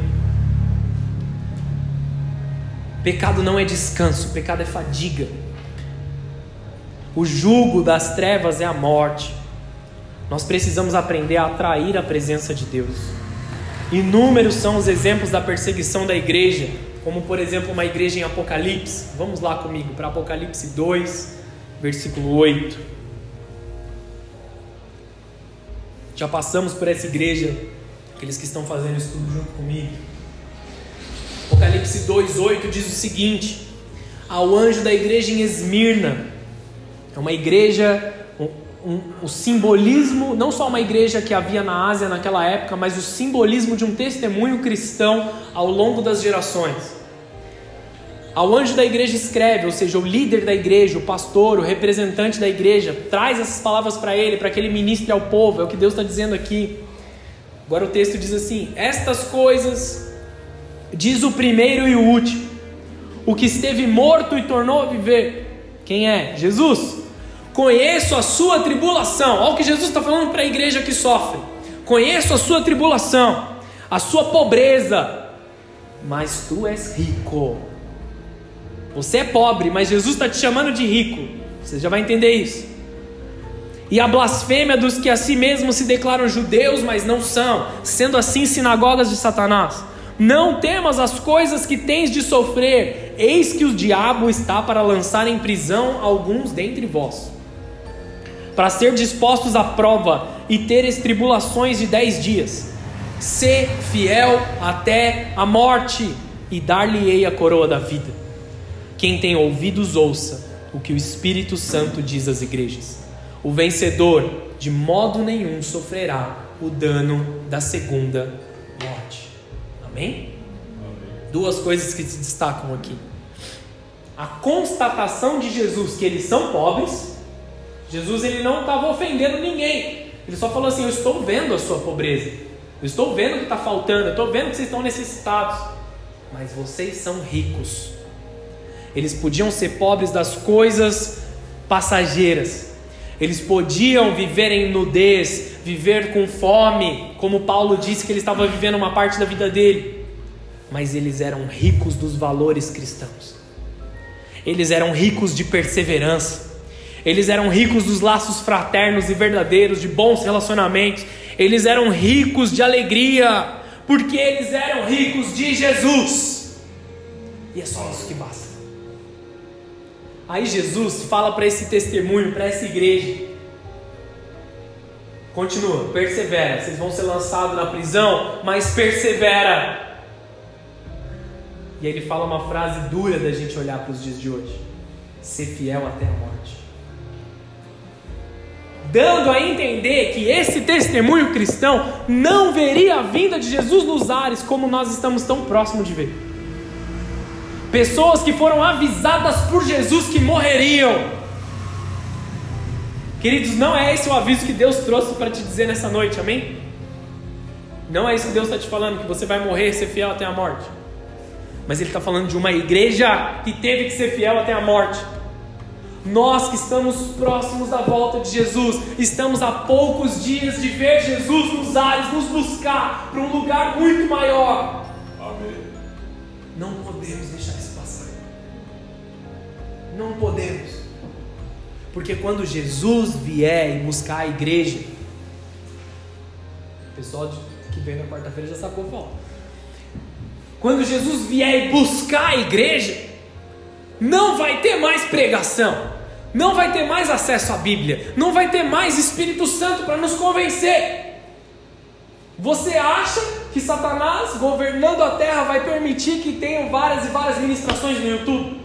Pecado não é descanso, pecado é fadiga. O jugo das trevas é a morte. Nós precisamos aprender a atrair a presença de Deus. Inúmeros são os exemplos da perseguição da igreja, como por exemplo uma igreja em Apocalipse. Vamos lá comigo para Apocalipse 2, versículo 8. Já passamos por essa igreja, aqueles que estão fazendo estudo junto comigo. Apocalipse 2:8 diz o seguinte: Ao anjo da igreja em Esmirna, Uma igreja, um, um, o simbolismo, não só uma igreja que havia na Ásia naquela época, mas o simbolismo de um testemunho cristão ao longo das gerações. Ao anjo da igreja escreve, ou seja, o líder da igreja, o pastor, o representante da igreja, traz essas palavras para ele, para que ele ministre ao povo, é o que Deus está dizendo aqui. Agora o texto diz assim: Estas coisas diz o primeiro e o último, o que esteve morto e tornou a viver. Quem é? Jesus. Conheço a sua tribulação. Olha o que Jesus está falando para a igreja que sofre. Conheço a sua tribulação, a sua pobreza, mas tu és rico. Você é pobre, mas Jesus está te chamando de rico. Você já vai entender isso. E a blasfêmia dos que a si mesmos se declaram judeus, mas não são, sendo assim sinagogas de Satanás. Não temas as coisas que tens de sofrer, eis que o diabo está para lançar em prisão alguns dentre vós, para ser dispostos à prova e teres tribulações de dez dias. Sê fiel até a morte, e dar-lhe-ei a coroa da vida. Quem tem ouvidos, ouça o que o Espírito Santo diz às igrejas. O vencedor, de modo nenhum, sofrerá o dano da segunda morte. Amém? Amém? Duas coisas que se destacam aqui. A constatação de Jesus que eles são pobres. Jesus ele não estava ofendendo ninguém. Ele só falou assim: Eu estou vendo a sua pobreza. Eu estou vendo o que está faltando. Eu estou vendo que vocês estão necessitados. Mas vocês são ricos. Eles podiam ser pobres das coisas passageiras. Eles podiam viver em nudez, viver com fome, como Paulo disse que ele estava vivendo uma parte da vida dele. Mas eles eram ricos dos valores cristãos. Eles eram ricos de perseverança. Eles eram ricos dos laços fraternos e verdadeiros, de bons relacionamentos. Eles eram ricos de alegria, porque eles eram ricos de Jesus. E é só isso que basta. Aí Jesus fala para esse testemunho, para essa igreja: continua, persevera. Vocês vão ser lançados na prisão, mas persevera. E ele fala uma frase dura da gente olhar para os dias de hoje: ser fiel até a morte. Dando a entender que esse testemunho cristão não veria a vinda de Jesus nos ares como nós estamos tão próximos de ver. Pessoas que foram avisadas por Jesus que morreriam. Queridos, não é esse o aviso que Deus trouxe para te dizer nessa noite, amém? Não é isso que Deus está te falando, que você vai morrer, ser fiel até a morte. Mas Ele está falando de uma igreja que teve que ser fiel até a morte. Nós que estamos próximos da volta de Jesus, estamos a poucos dias de ver Jesus nos ares, nos buscar para um lugar muito maior. Amém. Não podemos deixar não podemos. Porque quando Jesus vier e buscar a igreja, o pessoal que vem na quarta-feira já sacou falar. Quando Jesus vier e buscar a igreja, não vai ter mais pregação, não vai ter mais acesso à Bíblia, não vai ter mais Espírito Santo para nos convencer. Você acha que Satanás, governando a terra, vai permitir que tenham várias e várias ministrações no YouTube?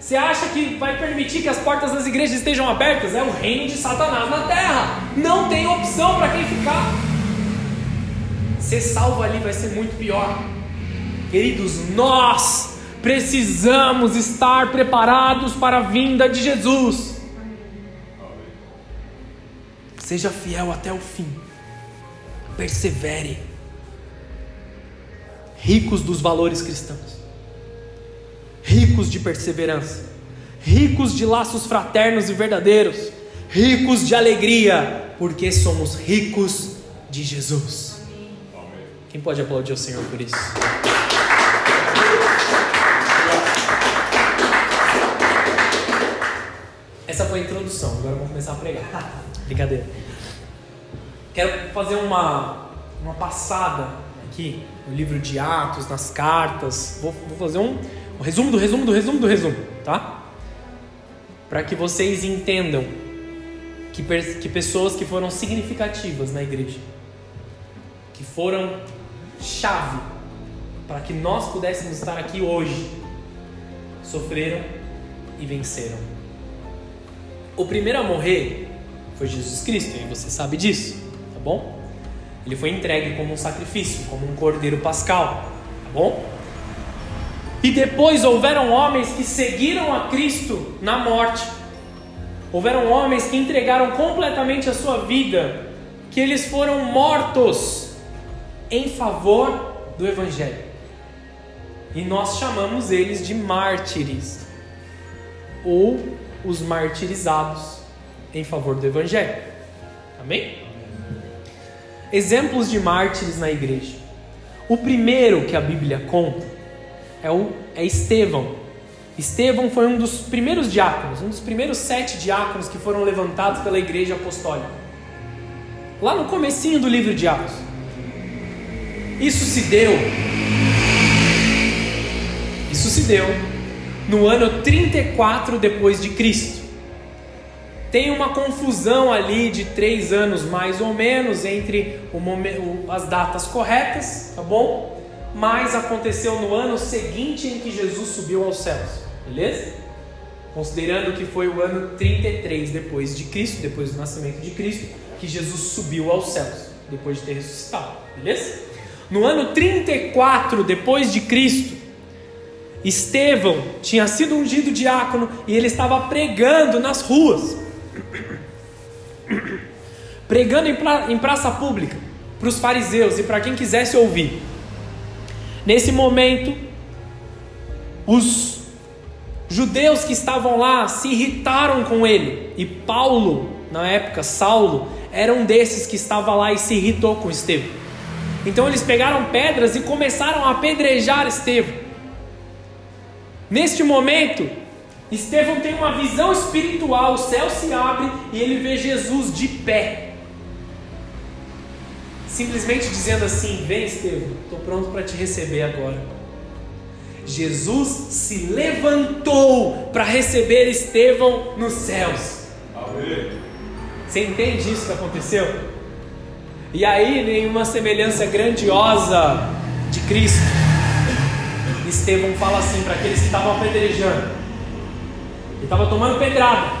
Você acha que vai permitir que as portas das igrejas estejam abertas? É o reino de Satanás na terra. Não tem opção para quem ficar. Ser salvo ali vai ser muito pior. Queridos, nós precisamos estar preparados para a vinda de Jesus. Seja fiel até o fim. Persevere. Ricos dos valores cristãos ricos de perseverança, ricos de laços fraternos e verdadeiros, ricos de alegria, porque somos ricos de Jesus. Quem pode aplaudir o Senhor por isso? Essa foi a introdução, agora vamos começar a pregar. Brincadeira. Quero fazer uma, uma passada aqui no livro de Atos, nas cartas. Vou, vou fazer um, o resumo do resumo do resumo do resumo, tá? Para que vocês entendam que, que pessoas que foram significativas na igreja, que foram chave para que nós pudéssemos estar aqui hoje, sofreram e venceram. O primeiro a morrer foi Jesus Cristo, e você sabe disso, tá bom? Ele foi entregue como um sacrifício, como um cordeiro pascal, tá bom? E depois houveram homens que seguiram a Cristo na morte. Houveram homens que entregaram completamente a sua vida, que eles foram mortos em favor do Evangelho. E nós chamamos eles de mártires, ou os martirizados em favor do Evangelho. Amém? Exemplos de mártires na igreja. O primeiro que a Bíblia conta é, o, é Estevão. Estevão foi um dos primeiros diáconos, um dos primeiros sete diáconos que foram levantados pela igreja apostólica. Lá no comecinho do livro de Atos. Isso se deu. Isso se deu no ano 34 depois de Cristo. Tem uma confusão ali de três anos mais ou menos entre momento, as datas corretas, tá bom? Mas aconteceu no ano seguinte em que Jesus subiu aos céus, beleza? Considerando que foi o ano 33 depois de Cristo, depois do nascimento de Cristo, que Jesus subiu aos céus, depois de ter ressuscitado, beleza? No ano 34 depois de Cristo, Estevão tinha sido ungido diácono e ele estava pregando nas ruas, pregando em praça pública para os fariseus e para quem quisesse ouvir. Nesse momento, os judeus que estavam lá se irritaram com ele e Paulo, na época Saulo, era um desses que estava lá e se irritou com Estevão. Então eles pegaram pedras e começaram a apedrejar Estevão. Neste momento, Estevão tem uma visão espiritual, o céu se abre e ele vê Jesus de pé. Simplesmente dizendo assim: Vem, Estevão, estou pronto para te receber agora. Jesus se levantou para receber Estevão nos céus. Amém. Você entende isso que aconteceu? E aí, nenhuma semelhança grandiosa de Cristo. Estevão fala assim para aqueles que estavam apedrejando. Ele estava tomando pedrada.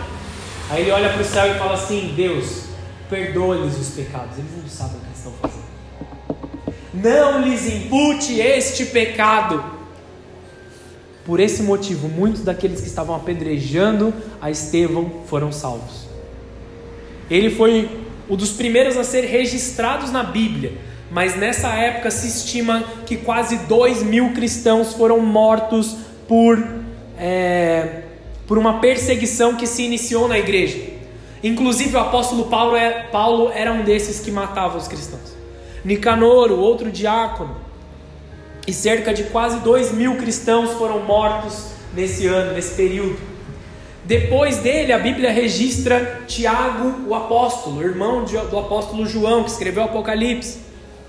Aí ele olha para o céu e fala assim: Deus, perdoa-lhes os pecados. Eles não sabem o que estão fazendo. Não lhes impute este pecado. Por esse motivo, muitos daqueles que estavam apedrejando a Estevão foram salvos. Ele foi um dos primeiros a ser registrados na Bíblia mas nessa época se estima que quase 2 mil cristãos foram mortos por, é, por uma perseguição que se iniciou na igreja. Inclusive o apóstolo Paulo, é, Paulo era um desses que matava os cristãos. Nicanor, o outro diácono, e cerca de quase 2 mil cristãos foram mortos nesse ano, nesse período. Depois dele, a Bíblia registra Tiago, o apóstolo, irmão do apóstolo João, que escreveu o Apocalipse.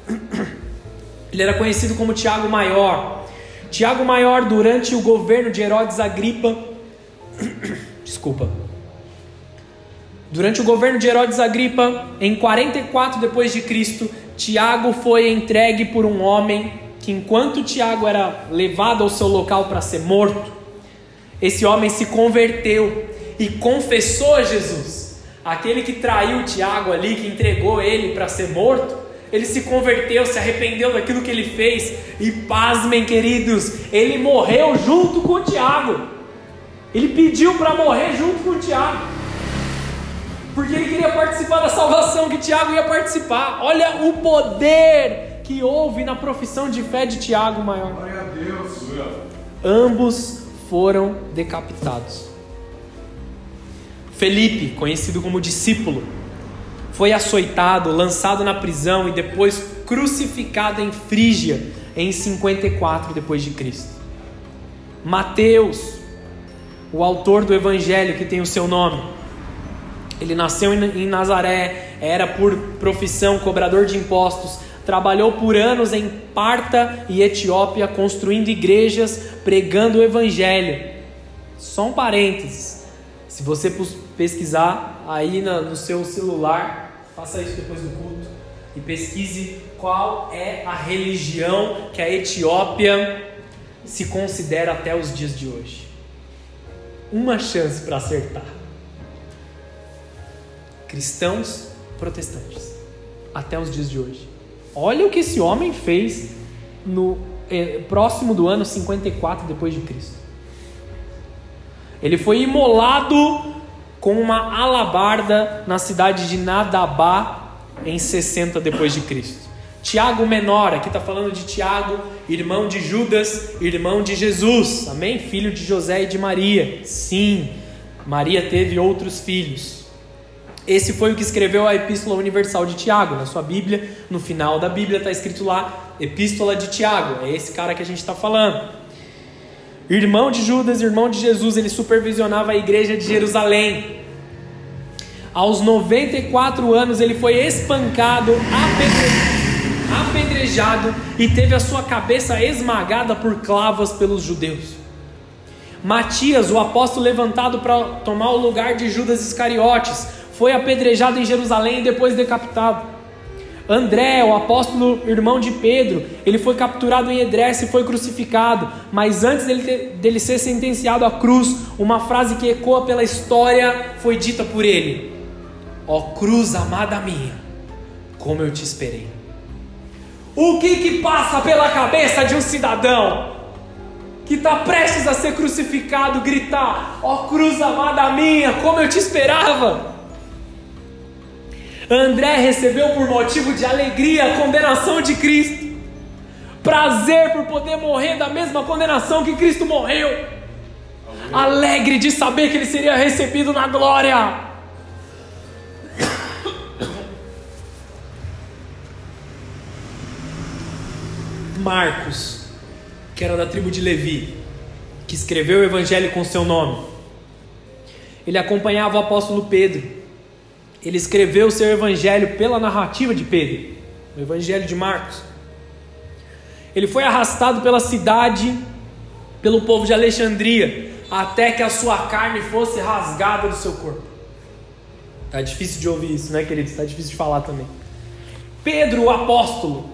Ele era conhecido como Tiago Maior. Tiago Maior, durante o governo de Herodes Agripa, desculpa. Durante o governo de Herodes Agripa, em 44 depois de Cristo, Tiago foi entregue por um homem que enquanto Tiago era levado ao seu local para ser morto, esse homem se converteu e confessou a Jesus. Aquele que traiu Tiago ali, que entregou ele para ser morto, ele se converteu, se arrependeu daquilo que ele fez e pasmem, queridos, ele morreu junto com o Tiago. Ele pediu para morrer junto com o Tiago. Porque ele queria participar da salvação que Tiago ia participar. Olha o poder que houve na profissão de fé de Tiago maior. Glória a Deus. Ambos foram decapitados. Felipe, conhecido como discípulo, foi açoitado, lançado na prisão e depois crucificado em Frígia em 54 depois de Cristo. Mateus, o autor do evangelho que tem o seu nome, ele nasceu em Nazaré, era por profissão cobrador de impostos, trabalhou por anos em Parta e Etiópia construindo igrejas, pregando o evangelho. Só um parênteses. Se você pesquisar aí no seu celular, Faça isso depois do culto e pesquise qual é a religião que a Etiópia se considera até os dias de hoje. Uma chance para acertar. cristãos protestantes, até os dias de hoje. Olha o que esse homem fez no eh, próximo do ano 54 depois de Cristo. Ele foi imolado com uma alabarda na cidade de Nadabá em 60 depois de Cristo. Tiago menor, aqui está falando de Tiago, irmão de Judas, irmão de Jesus, amém? Filho de José e de Maria. Sim, Maria teve outros filhos. Esse foi o que escreveu a Epístola Universal de Tiago. Na sua Bíblia, no final da Bíblia está escrito lá Epístola de Tiago. É esse cara que a gente está falando. Irmão de Judas, irmão de Jesus, ele supervisionava a igreja de Jerusalém. Aos 94 anos, ele foi espancado, apedrejado e teve a sua cabeça esmagada por clavas pelos judeus. Matias, o apóstolo levantado para tomar o lugar de Judas Iscariotes, foi apedrejado em Jerusalém e depois decapitado. André, o apóstolo irmão de Pedro, ele foi capturado em Edresse e foi crucificado. Mas antes dele, dele ser sentenciado à cruz, uma frase que ecoa pela história foi dita por ele: Ó cruz amada minha, como eu te esperei. O que que passa pela cabeça de um cidadão que está prestes a ser crucificado gritar: Ó cruz amada minha, como eu te esperava? André recebeu por motivo de alegria a condenação de Cristo, prazer por poder morrer da mesma condenação que Cristo morreu, alegre de saber que ele seria recebido na glória. Marcos, que era da tribo de Levi, que escreveu o evangelho com seu nome, ele acompanhava o apóstolo Pedro ele escreveu o seu evangelho pela narrativa de Pedro, o evangelho de Marcos. Ele foi arrastado pela cidade, pelo povo de Alexandria, até que a sua carne fosse rasgada do seu corpo. Tá difícil de ouvir isso, né, queridos? Tá difícil de falar também. Pedro, o apóstolo,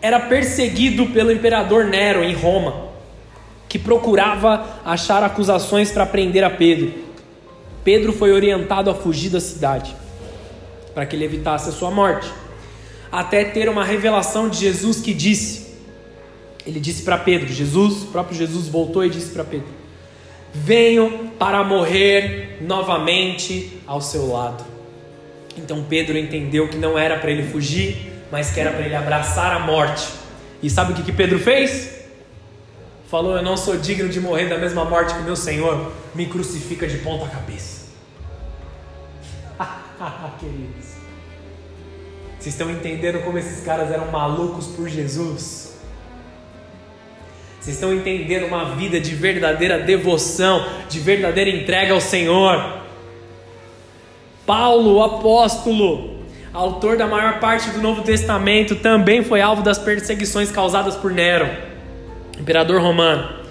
era perseguido pelo imperador Nero em Roma, que procurava achar acusações para prender a Pedro. Pedro foi orientado a fugir da cidade, para que ele evitasse a sua morte, até ter uma revelação de Jesus que disse: Ele disse para Pedro, Jesus, o próprio Jesus voltou e disse para Pedro: Venho para morrer novamente ao seu lado. Então Pedro entendeu que não era para ele fugir, mas que era para ele abraçar a morte. E sabe o que, que Pedro fez? Falou: Eu não sou digno de morrer da mesma morte que meu Senhor, me crucifica de ponta cabeça. Queridos, vocês estão entendendo como esses caras eram malucos por Jesus? Vocês estão entendendo uma vida de verdadeira devoção, de verdadeira entrega ao Senhor? Paulo, apóstolo, autor da maior parte do Novo Testamento, também foi alvo das perseguições causadas por Nero, imperador romano.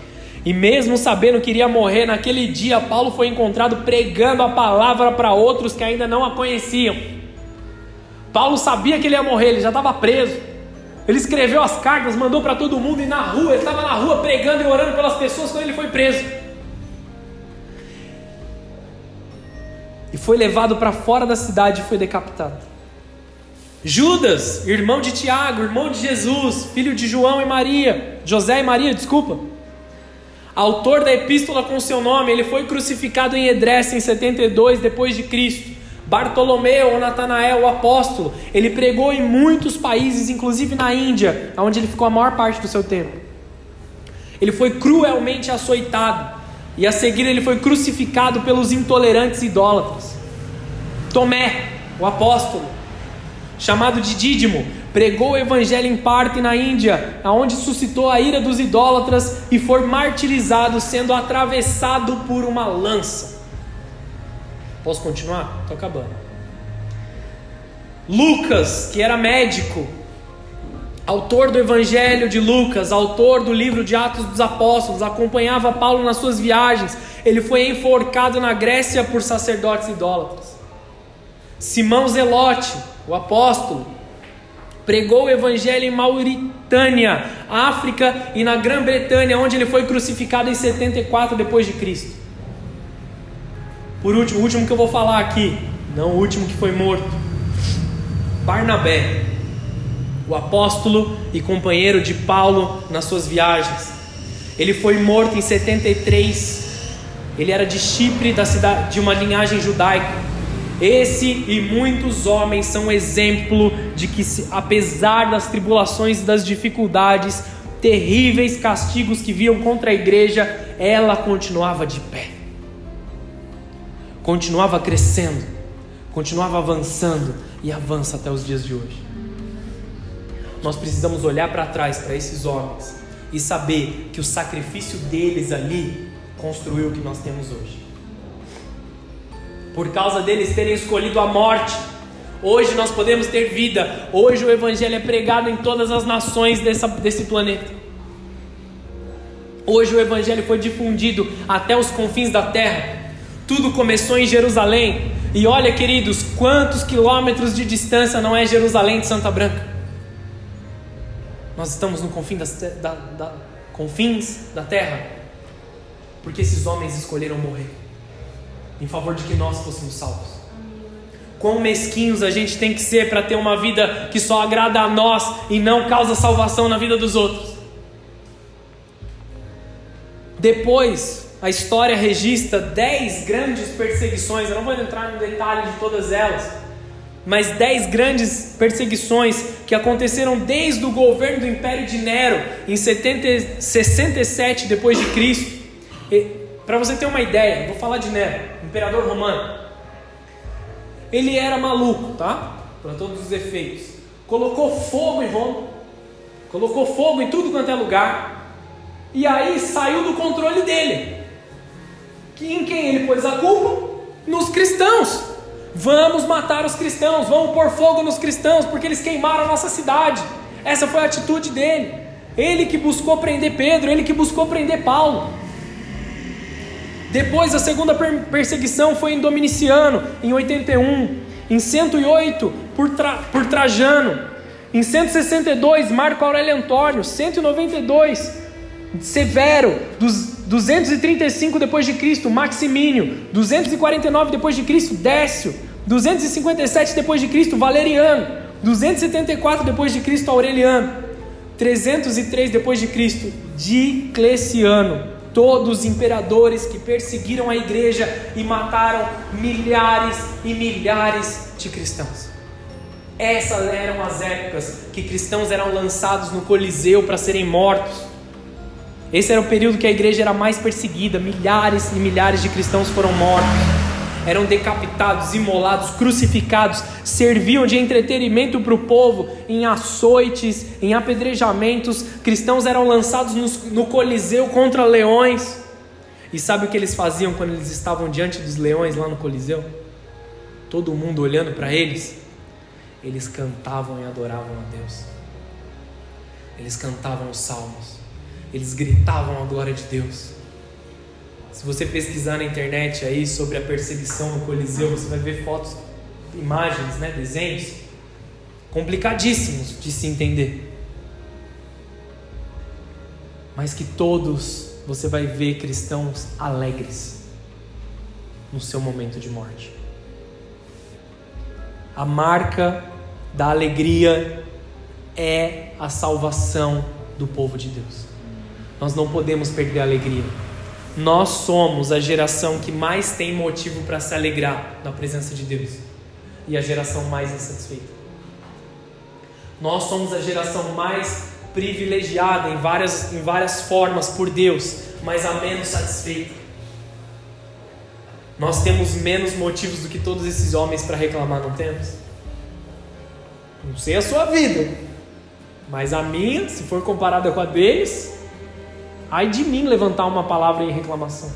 E mesmo sabendo que iria morrer naquele dia, Paulo foi encontrado pregando a palavra para outros que ainda não a conheciam. Paulo sabia que ele ia morrer, ele já estava preso. Ele escreveu as cartas, mandou para todo mundo e na rua, ele estava na rua pregando e orando pelas pessoas quando ele foi preso. E foi levado para fora da cidade e foi decapitado. Judas, irmão de Tiago, irmão de Jesus, filho de João e Maria, José e Maria, desculpa autor da epístola com seu nome, ele foi crucificado em Edresse em 72 depois de Cristo. Bartolomeu ou Natanael, o apóstolo, ele pregou em muitos países, inclusive na Índia, onde ele ficou a maior parte do seu tempo. Ele foi cruelmente açoitado e a seguir ele foi crucificado pelos intolerantes idólatras. Tomé, o apóstolo, chamado de Dídimo, pregou o evangelho em parte na Índia, aonde suscitou a ira dos idólatras e foi martirizado, sendo atravessado por uma lança. Posso continuar? Estou acabando. Lucas, que era médico, autor do Evangelho de Lucas, autor do livro de Atos dos Apóstolos, acompanhava Paulo nas suas viagens. Ele foi enforcado na Grécia por sacerdotes idólatras. Simão Zelote, o apóstolo, Pregou o evangelho em Mauritânia, África e na Grã-Bretanha, onde ele foi crucificado em 74 depois de Cristo. Por último, o último que eu vou falar aqui, não o último que foi morto. Barnabé, o apóstolo e companheiro de Paulo nas suas viagens. Ele foi morto em 73. Ele era de Chipre, da cidade, de uma linhagem judaica. Esse e muitos homens são exemplo de que, apesar das tribulações e das dificuldades, terríveis castigos que viam contra a igreja, ela continuava de pé, continuava crescendo, continuava avançando e avança até os dias de hoje. Nós precisamos olhar para trás para esses homens e saber que o sacrifício deles ali construiu o que nós temos hoje. Por causa deles terem escolhido a morte, hoje nós podemos ter vida. Hoje o Evangelho é pregado em todas as nações dessa, desse planeta. Hoje o Evangelho foi difundido até os confins da terra. Tudo começou em Jerusalém. E olha, queridos, quantos quilômetros de distância não é Jerusalém de Santa Branca? Nós estamos no confim das, da, da, confins da terra, porque esses homens escolheram morrer em favor de que nós fôssemos salvos. Quão mesquinhos a gente tem que ser para ter uma vida que só agrada a nós e não causa salvação na vida dos outros. Depois, a história registra dez grandes perseguições, eu não vou entrar no detalhe de todas elas, mas dez grandes perseguições que aconteceram desde o governo do Império de Nero em 70, 67 depois de Cristo. Para você ter uma ideia, vou falar de Nero, imperador romano. Ele era maluco, tá? Para todos os efeitos. Colocou fogo em Roma, colocou fogo em tudo quanto é lugar, e aí saiu do controle dele. Que em quem ele pôs a culpa? Nos cristãos. Vamos matar os cristãos, vamos pôr fogo nos cristãos, porque eles queimaram a nossa cidade. Essa foi a atitude dele. Ele que buscou prender Pedro, ele que buscou prender Paulo. Depois, a segunda perseguição foi em Dominiciano, em 81. Em 108, por, Tra por Trajano. Em 162, Marco Aurélio Antônio. 192, Severo. Dos 235 depois de Cristo, Maximínio. 249 depois de Cristo, Décio. 257 depois de Cristo, Valeriano. 274 depois de Cristo, Aureliano. 303 depois de Cristo, Dicleciano. Todos os imperadores que perseguiram a igreja e mataram milhares e milhares de cristãos. Essas eram as épocas que cristãos eram lançados no Coliseu para serem mortos. Esse era o período que a igreja era mais perseguida, milhares e milhares de cristãos foram mortos eram decapitados, imolados, crucificados, serviam de entretenimento para o povo em açoites, em apedrejamentos. Cristãos eram lançados no, no Coliseu contra leões. E sabe o que eles faziam quando eles estavam diante dos leões lá no Coliseu? Todo mundo olhando para eles. Eles cantavam e adoravam a Deus. Eles cantavam os salmos. Eles gritavam a glória de Deus. Se você pesquisar na internet aí sobre a perseguição no Coliseu, você vai ver fotos, imagens, né, desenhos complicadíssimos de se entender. Mas que todos você vai ver cristãos alegres no seu momento de morte. A marca da alegria é a salvação do povo de Deus. Nós não podemos perder a alegria. Nós somos a geração que mais tem motivo para se alegrar na presença de Deus e a geração mais insatisfeita. Nós somos a geração mais privilegiada em várias, em várias formas por Deus, mas a menos satisfeita. Nós temos menos motivos do que todos esses homens para reclamar, não temos? Não sei a sua vida, mas a minha, se for comparada com a deles, Ai de mim levantar uma palavra em reclamação.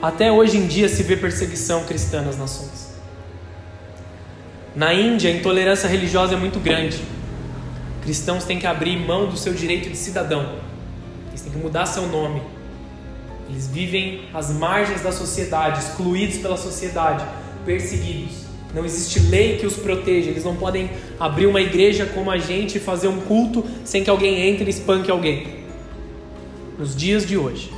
Até hoje em dia se vê perseguição cristã nas nações. Na Índia, a intolerância religiosa é muito grande. Cristãos têm que abrir mão do seu direito de cidadão. Eles têm que mudar seu nome. Eles vivem às margens da sociedade, excluídos pela sociedade, perseguidos. Não existe lei que os proteja. Eles não podem abrir uma igreja como a gente e fazer um culto sem que alguém entre e espanque alguém. Nos dias de hoje.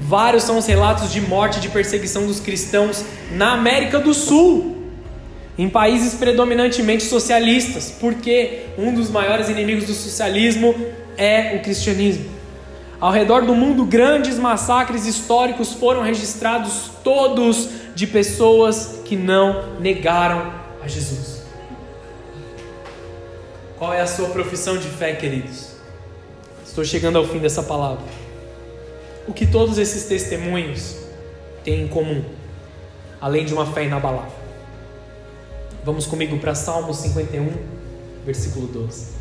Vários são os relatos de morte e de perseguição dos cristãos na América do Sul, em países predominantemente socialistas, porque um dos maiores inimigos do socialismo é o cristianismo. Ao redor do mundo, grandes massacres históricos foram registrados, todos de pessoas que não negaram a Jesus. Qual é a sua profissão de fé, queridos? Estou chegando ao fim dessa palavra. O que todos esses testemunhos têm em comum, além de uma fé inabalável? Vamos comigo para Salmo 51, versículo 12.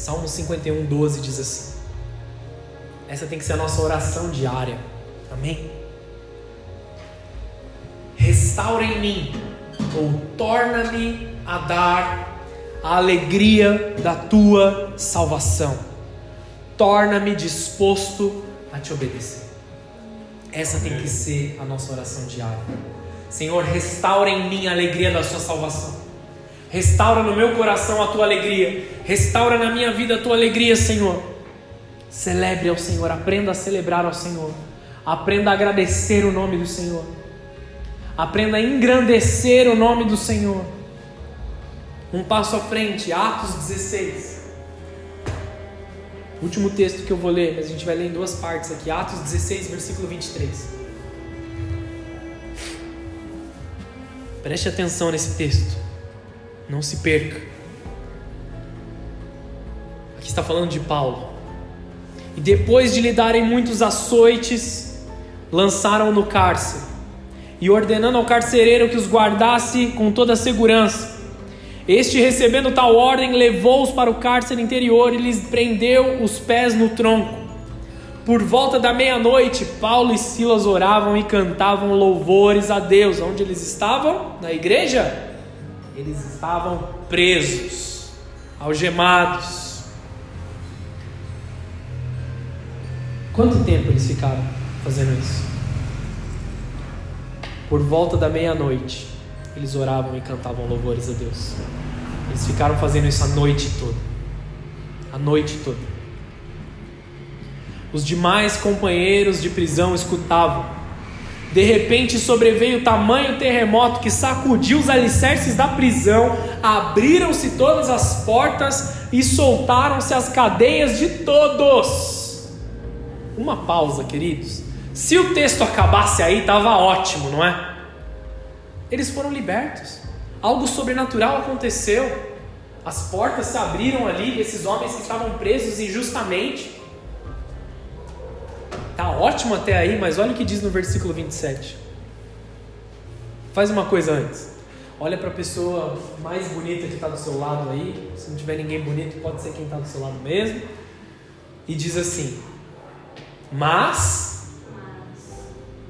Salmo 51, 12 diz assim: Essa tem que ser a nossa oração diária. Amém? Restaura em mim, ou torna-me a dar a alegria da tua salvação. Torna-me disposto a te obedecer. Essa tem que ser a nossa oração diária. Senhor, restaura em mim a alegria da sua salvação. Restaura no meu coração a tua alegria. Restaura na minha vida a tua alegria, Senhor. Celebre ao Senhor, aprenda a celebrar ao Senhor. Aprenda a agradecer o nome do Senhor. Aprenda a engrandecer o nome do Senhor. Um passo à frente, Atos 16. Último texto que eu vou ler, mas a gente vai ler em duas partes aqui. Atos 16, versículo 23. Preste atenção nesse texto. Não se perca. Aqui está falando de Paulo. E depois de lhe darem muitos açoites, lançaram no cárcere. E ordenando ao carcereiro que os guardasse com toda segurança. Este, recebendo tal ordem, levou-os para o cárcere interior e lhes prendeu os pés no tronco. Por volta da meia-noite, Paulo e Silas oravam e cantavam louvores a Deus. Onde eles estavam? Na igreja? Eles estavam presos, algemados. Quanto tempo eles ficaram fazendo isso? Por volta da meia-noite, eles oravam e cantavam louvores a Deus. Eles ficaram fazendo isso a noite toda. A noite toda. Os demais companheiros de prisão escutavam de repente sobreveio tamanho terremoto que sacudiu os alicerces da prisão, abriram-se todas as portas e soltaram-se as cadeias de todos. Uma pausa, queridos. Se o texto acabasse aí, estava ótimo, não é? Eles foram libertos. Algo sobrenatural aconteceu. As portas se abriram ali, esses homens que estavam presos injustamente. Tá ótimo até aí, mas olha o que diz no versículo 27. Faz uma coisa antes. Olha para a pessoa mais bonita que está do seu lado aí. Se não tiver ninguém bonito, pode ser quem está do seu lado mesmo. E diz assim: Mas.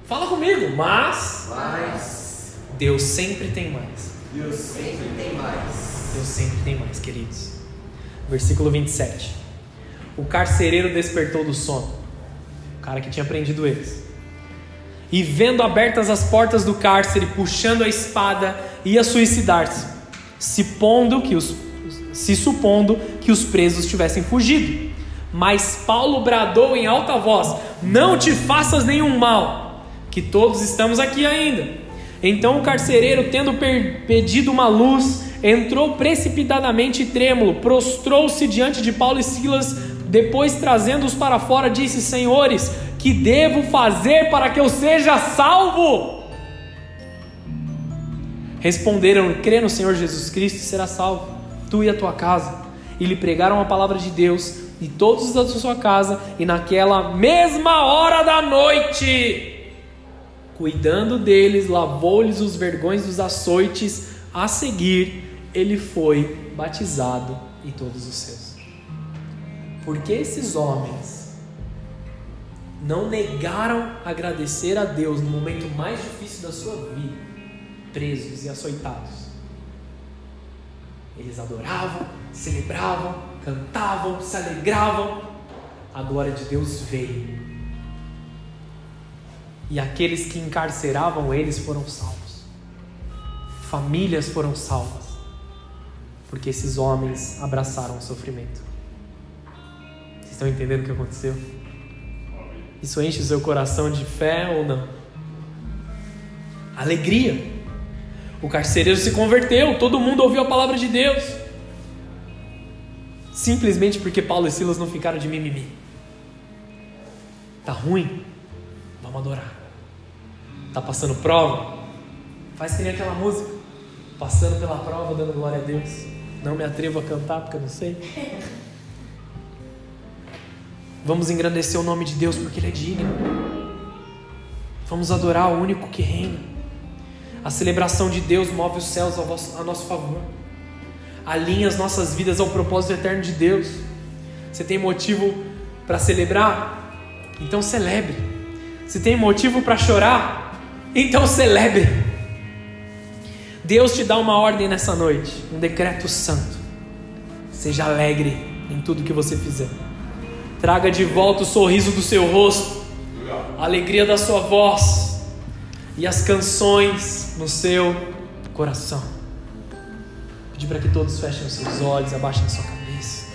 Fala comigo, mas. Mas. Deus sempre tem mais. Deus sempre tem mais. Deus sempre tem mais, queridos. Versículo 27. O carcereiro despertou do sono o cara que tinha prendido eles. E vendo abertas as portas do cárcere, puxando a espada, ia suicidar-se, se que os se supondo que os presos tivessem fugido. Mas Paulo bradou em alta voz: Não te faças nenhum mal, que todos estamos aqui ainda. Então o carcereiro, tendo pedido uma luz, entrou precipitadamente trêmulo, prostrou-se diante de Paulo e Silas, depois, trazendo-os para fora, disse: Senhores, que devo fazer para que eu seja salvo? Responderam: Crê no Senhor Jesus Cristo e será salvo, tu e a tua casa. E lhe pregaram a palavra de Deus, e todos da sua casa, e naquela mesma hora da noite, cuidando deles, lavou-lhes os vergões dos açoites. A seguir, ele foi batizado e todos os seus. Porque esses homens não negaram agradecer a Deus no momento mais difícil da sua vida, presos e açoitados. Eles adoravam, celebravam, cantavam, se alegravam. A glória de Deus veio. E aqueles que encarceravam eles foram salvos. Famílias foram salvas. Porque esses homens abraçaram o sofrimento. Estão entendendo o que aconteceu? Isso enche o seu coração de fé ou não? Alegria. O carcereiro se converteu, todo mundo ouviu a palavra de Deus. Simplesmente porque Paulo e Silas não ficaram de mimimi. Tá ruim? Vamos adorar. Tá passando prova? Faz que nem aquela música. Passando pela prova, dando glória a Deus. Não me atrevo a cantar porque eu não sei. Vamos engrandecer o nome de Deus porque Ele é digno. Vamos adorar o único que reina. A celebração de Deus move os céus a nosso favor. Alinha as nossas vidas ao propósito eterno de Deus. Você tem motivo para celebrar? Então celebre. Se tem motivo para chorar? Então celebre. Deus te dá uma ordem nessa noite, um decreto santo. Seja alegre em tudo que você fizer. Traga de volta o sorriso do seu rosto, a alegria da sua voz e as canções no seu coração. Pedir para que todos fechem os seus olhos, abaixem a sua cabeça.